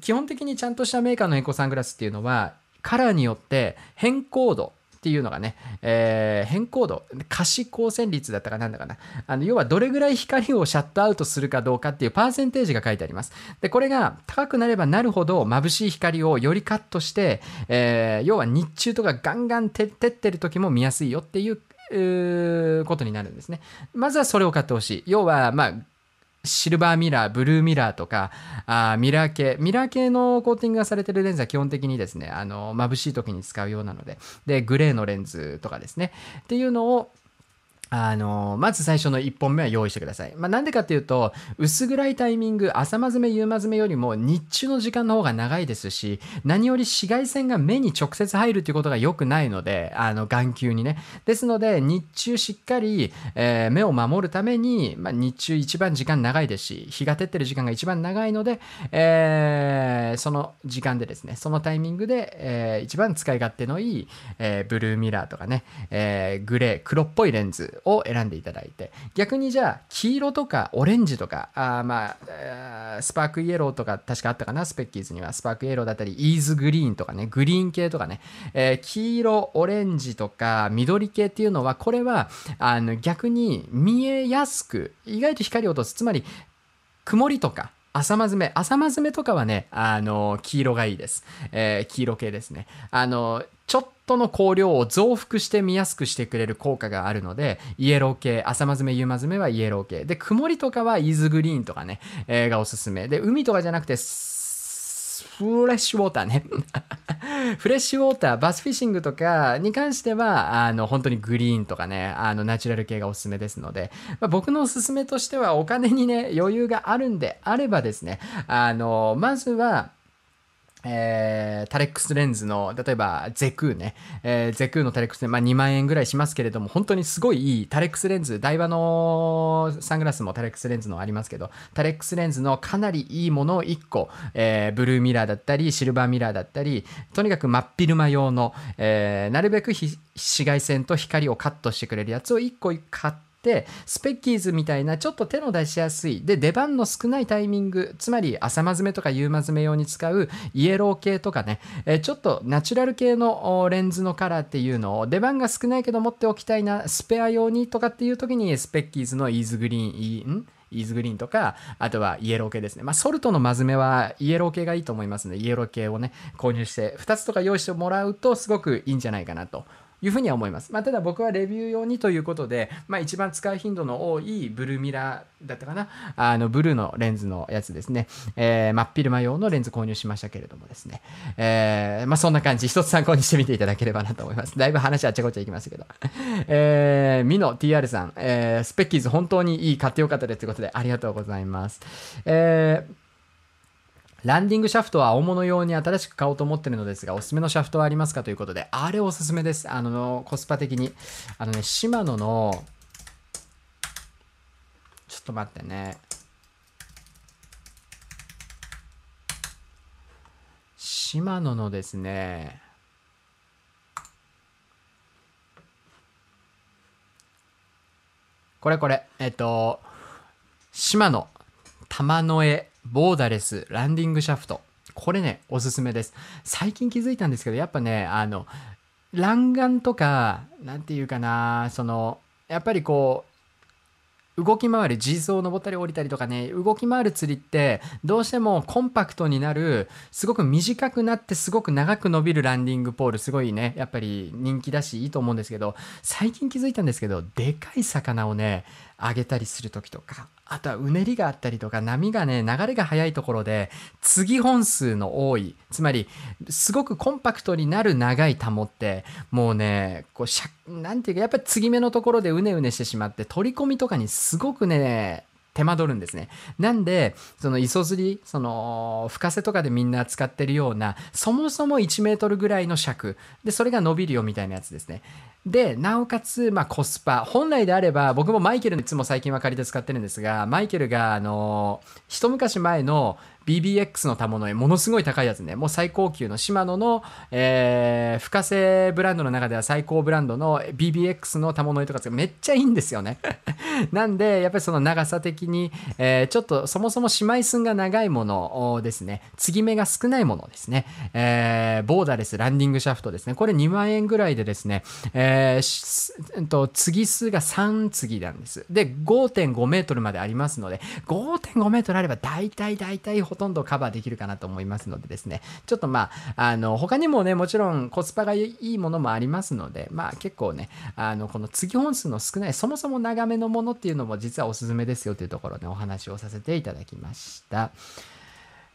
基本的にちゃんとしたメーカーの偏光サングラスっていうのはカラーによって偏光度っていうのがね、えー偏光度可視光線率だったかなんだかな。あの要はどれぐらい光をシャットアウトするかどうかっていうパーセンテージが書いてあります。でこれが高くなればなるほど眩しい光をよりカットして、えー要は日中とかガンガン照ってる時も見やすいよっていううことになるんですね。まずはそれを買ってほしい。要はまあシルバーミラー、ブルーミラーとか、あミラー系、ミラー系のコーティングがされてるレンズは基本的にですね、あの眩しい時に使うようなので、で、グレーのレンズとかですね、っていうのを、あのまず最初の1本目は用意してください。まあ、なんでかっていうと、薄暗いタイミング、朝間詰め、夕間詰めよりも日中の時間の方が長いですし、何より紫外線が目に直接入るということが良くないので、あの眼球にね。ですので、日中しっかり、えー目を守るために、まあ、日中一番時間長いですし、日が照ってる時間が一番長いので、えーその時間でですね、そのタイミングで、えー一番使い勝手のいい、えブルーミラーとかね、えグレー、黒っぽいレンズを選んでいただいて、逆にじゃあ、黄色とかオレンジとか、あまあ、スパークイエローとか確かあったかな、スペッキーズには。スパークイエローだったり、イーズグリーンとかね、グリーン系とかね、え黄色、オレンジとか緑系っていうのは、これはあの逆に見えやすく、意外と光を落とす。つまり、曇りとか朝間詰め朝間詰めとかはねあの黄色がいいです、えー黄色系ですねあのちょっとの光量を増幅して見やすくしてくれる効果があるのでイエロー系朝間詰め夕間詰めはイエロー系。で曇りとかはイズグリーンとかね、えーがおすすめ。で海とかじゃなくてフレッシュウォーターね。[laughs] フレッシュウォーター、バスフィッシングとかに関しては、あの、本当にグリーンとかね、あの、ナチュラル系がおすすめですので、まあ、僕のおすすめとしては、お金にね、余裕があるんであればですね、あの、まずは、えータレックスレンズの例えばゼクーね、えーゼクーのタレックスレンズ、まあ、2万円ぐらいしますけれども本当にすごいいいタレックスレンズダイワのサングラスもタレックスレンズのありますけどタレックスレンズのかなりいいものを1個、えーブルーミラーだったりシルバーミラーだったりとにかく真っ昼間用の、えーなるべく紫外線と光をカットしてくれるやつを1個買ってスペッキーズみたいなちょっと手の出しやすいで出番の少ないタイミングつまり朝マズメとか夕マズメ用に使うイエロー系とかね、えちょっとナチュラル系のレンズのカラーっていうのを出番が少ないけど持っておきたいなスペア用にとかっていう時にスペッキーズのイーズグリーンイーん？イーズグリーンとか、あとはイエロー系ですね。まあ、ソルトのマズメはイエロー系がいいと思いますので、イエロー系をね、購入して、2つとか用意してもらうと、すごくいいんじゃないかなと。いうふうには思います。まあ、ただ僕はレビュー用にということで、まあ、一番使う頻度の多いブルーミラーだったかな、あのブルーのレンズのやつですね、えー真っ昼間用のレンズ購入しましたけれどもですね、えーまあ、そんな感じ、一つ参考にしてみていただければなと思います。だいぶ話あっちゃこっちゃいきましたけど。えー、ミノ TR さん、えースペッキーズ本当にいい、買ってよかったですということで、ありがとうございます。えーランディングシャフトは青物用に新しく買おうと思ってるのですが、おすすめのシャフトはありますかということで、あれおすすめです。あの、コスパ的に。あのね、シマノの、ちょっと待ってね。シマノのですね、これこれ、えっと、シマノ玉の絵ボーダレスランディングシャフト。これねおすすめです。最近気づいたんですけどやっぱねあの欄干とかなんていうかなそのやっぱりこう動き回る G 層を登ったり降りたりとかね動き回る釣りってどうしてもコンパクトになるすごく短くなってすごく長く伸びるランディングポールすごいねやっぱり人気だしいいと思うんですけど最近気づいたんですけどでかい魚をね上げたりする時とか。あとはうねりがあったりとか波がね流れが速いところで継ぎ本数の多いつまりすごくコンパクトになる長いタモってもうねこうしゃなんていうかやっぱり継ぎ目のところでうねうねしてしまって取り込みとかにすごくね手間取るんですね。なんで、その磯釣り、その深瀬とかでみんな使ってるような、そもそも1メートルぐらいの尺。で、それが伸びるよみたいなやつですね。で、なおかつ、まあコスパ。本来であれば、僕もマイケルのいつも最近は借りて使ってるんですが、マイケルが、あの、一昔前の BBX の賜物ものすごい高いやつね。もう最高級のシマノの、えー、深瀬ブランドの中では最高ブランドの BBX の賜物とかめっちゃいいんですよね。[laughs] なんでやっぱりその長さ的に、えーちょっとそもそも姉妹寸が長いものですね。継ぎ目が少ないものですね、えーボーダレスランディングシャフトですね。これ2万円ぐらいでですね、えーと継数が3継なんです。で5.5メートルまでありますので5.5メートルあれば大体大体ほとんどカバーできるかなと思いますのでですねちょっとまああの他にもねもちろんコスパがいいものもありますのでまあ結構ねあのこの継ぎ本数の少ないそもそも長めのものっていうのも実はおすすめですよというところでお話をさせていただきました。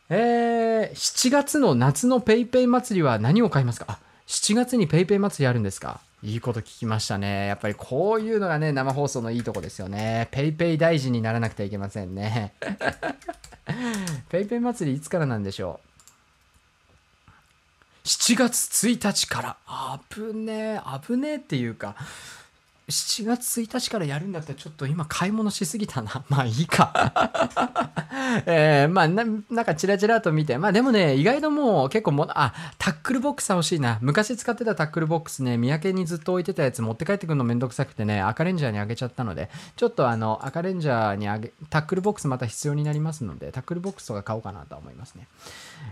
えー、7月の夏のペイペイ祭りは何を買いますか？あ7月にペイペイ祭りあるんですか？いいこと聞きましたね。やっぱりこういうのがね、生放送のいいとこですよね。ペイペイ大臣にならなくてはいけませんね。[laughs] ペイペイ祭りいつからなんでしょう？7月1日から。あぶねえ、あぶねえっていうか、7月1日からやるんだったらちょっと今買い物しすぎたな。[laughs] まあいいか。[laughs] えーまあな、なんかチラチラと見て、まあでもね、意外ともう結構も、あ、タックルボックス欲しいな。昔使ってたタックルボックスね、三宅にずっと置いてたやつ持って帰ってくるのめんどくさくてね、赤レンジャーにあげちゃったので、ちょっとあの、赤レンジャーにあげ、タックルボックスまた必要になりますので、タックルボックスとか買おうかなと思いますね。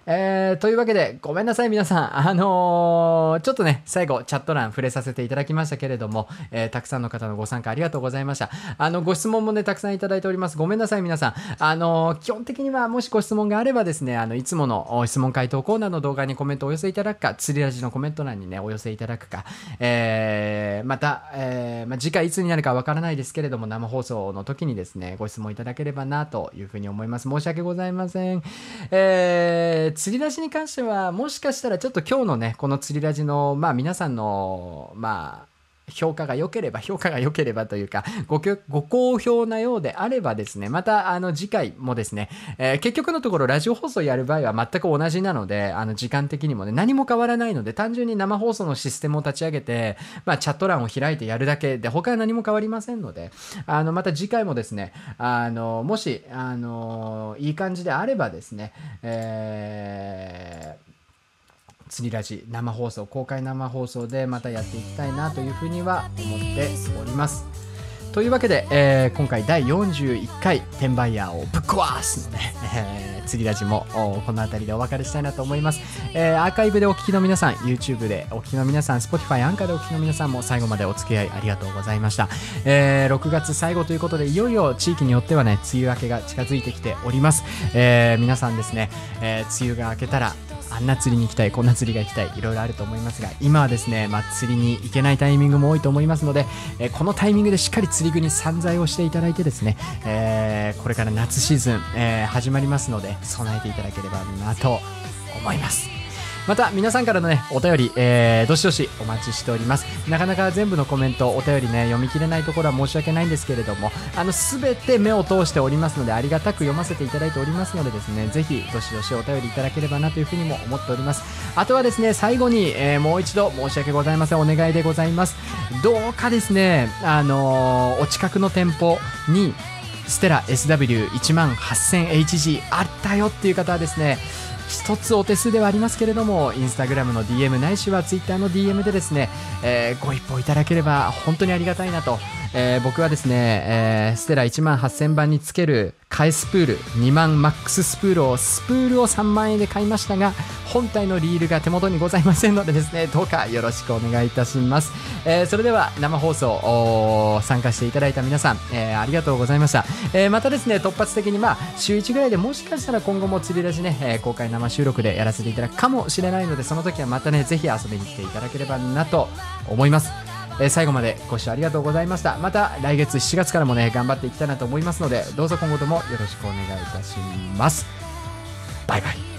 えーというわけで、ごめんなさい、皆さん。[laughs] あのーちょっとね、最後、チャット欄触れさせていただきましたけれども、えーたくさんの方のご参加ありがとうございました。あの、ご質問もね、たくさんいただいております。ごめんなさい、皆さん。あの基本的には、もしご質問があればですね、あの、いつもの質問回答コーナーの動画にコメントをお寄せいただくか、釣りラジのコメント欄にね、お寄せいただくか、えーまた、えーまあ、次回いつになるかわからないですけれども、生放送の時にですね、ご質問いただければな、というふうに思います。申し訳ございません。えー釣りラジに関しては、もしかしたらちょっと今日のね、この釣りラジの、まあ皆さんの、まあ、評価が良ければ、評価が良ければというか、ごご好評なようであればですね、また、あの、次回もですね、えー結局のところ、ラジオ放送やる場合は全く同じなので、あの、時間的にもね、何も変わらないので、単純に生放送のシステムを立ち上げて、まあ、チャット欄を開いてやるだけで、他は何も変わりませんので、あの、また次回もですね、あの、もし、あの、いい感じであればですね、えー釣りラジ生放送公開生放送でまたやっていきたいなというふうには思っております。というわけで、えー今回第41回「転売ヤーをぶっ壊す」のね、えー釣りラジもこの辺りでお別れしたいなと思います、えーアーカイブでお聞きの皆さん YouTube でお聞きの皆さん Spotify アンカーでお聞きの皆さんも最後までお付き合いありがとうございました、えー6月最後ということでいよいよ地域によってはね梅雨明けが近づいてきております、えー皆さんですね、えー梅雨が明けたらあんな釣りに行きたい、こんな釣りが行きたい、いろいろあると思いますが、今はですね、まあ、釣りに行けないタイミングも多いと思いますので、えーこのタイミングでしっかり釣り具に散財をしていただいてですね、えーこれから夏シーズン、え始まりますので、備えていただければなと思います。また皆さんからのねお便り、えーどしどしお待ちしております。なかなか全部のコメントお便りね読み切れないところは申し訳ないんですけれどもあの全て目を通しておりますのでありがたく読ませていただいておりますのでですねぜひどしどしお便りいただければなというふうにも思っております。あとはですね最後に、えーもう一度申し訳ございません。お願いでございます。どうかですねあのーお近くの店舗にステラ SW1 万 8000HG あったよっていう方はですね一つお手数ではありますけれどもインスタグラムの DM ないしはツイッターの DM でですね、えーご一報いただければ本当にありがたいなと、えー僕はですね、えーステラ1万8000番につける替えスプール2万マックススプールをスプールを3万円で買いましたが本体のリールが手元にございませんのでですねどうかよろしくお願いいたします、えーそれでは生放送おー参加していただいた皆さん、えーありがとうございました、えーまたですね突発的にまあ週1ぐらいでもしかしたら今後も釣り出しね、え公開生収録でやらせていただくかもしれないのでその時はまたねぜひ遊びに来ていただければなと思います。えー、最後までご視聴ありがとうございました。また来月7月からもね頑張っていきたいなと思いますのでどうぞ今後ともよろしくお願いいたします。バイバイ。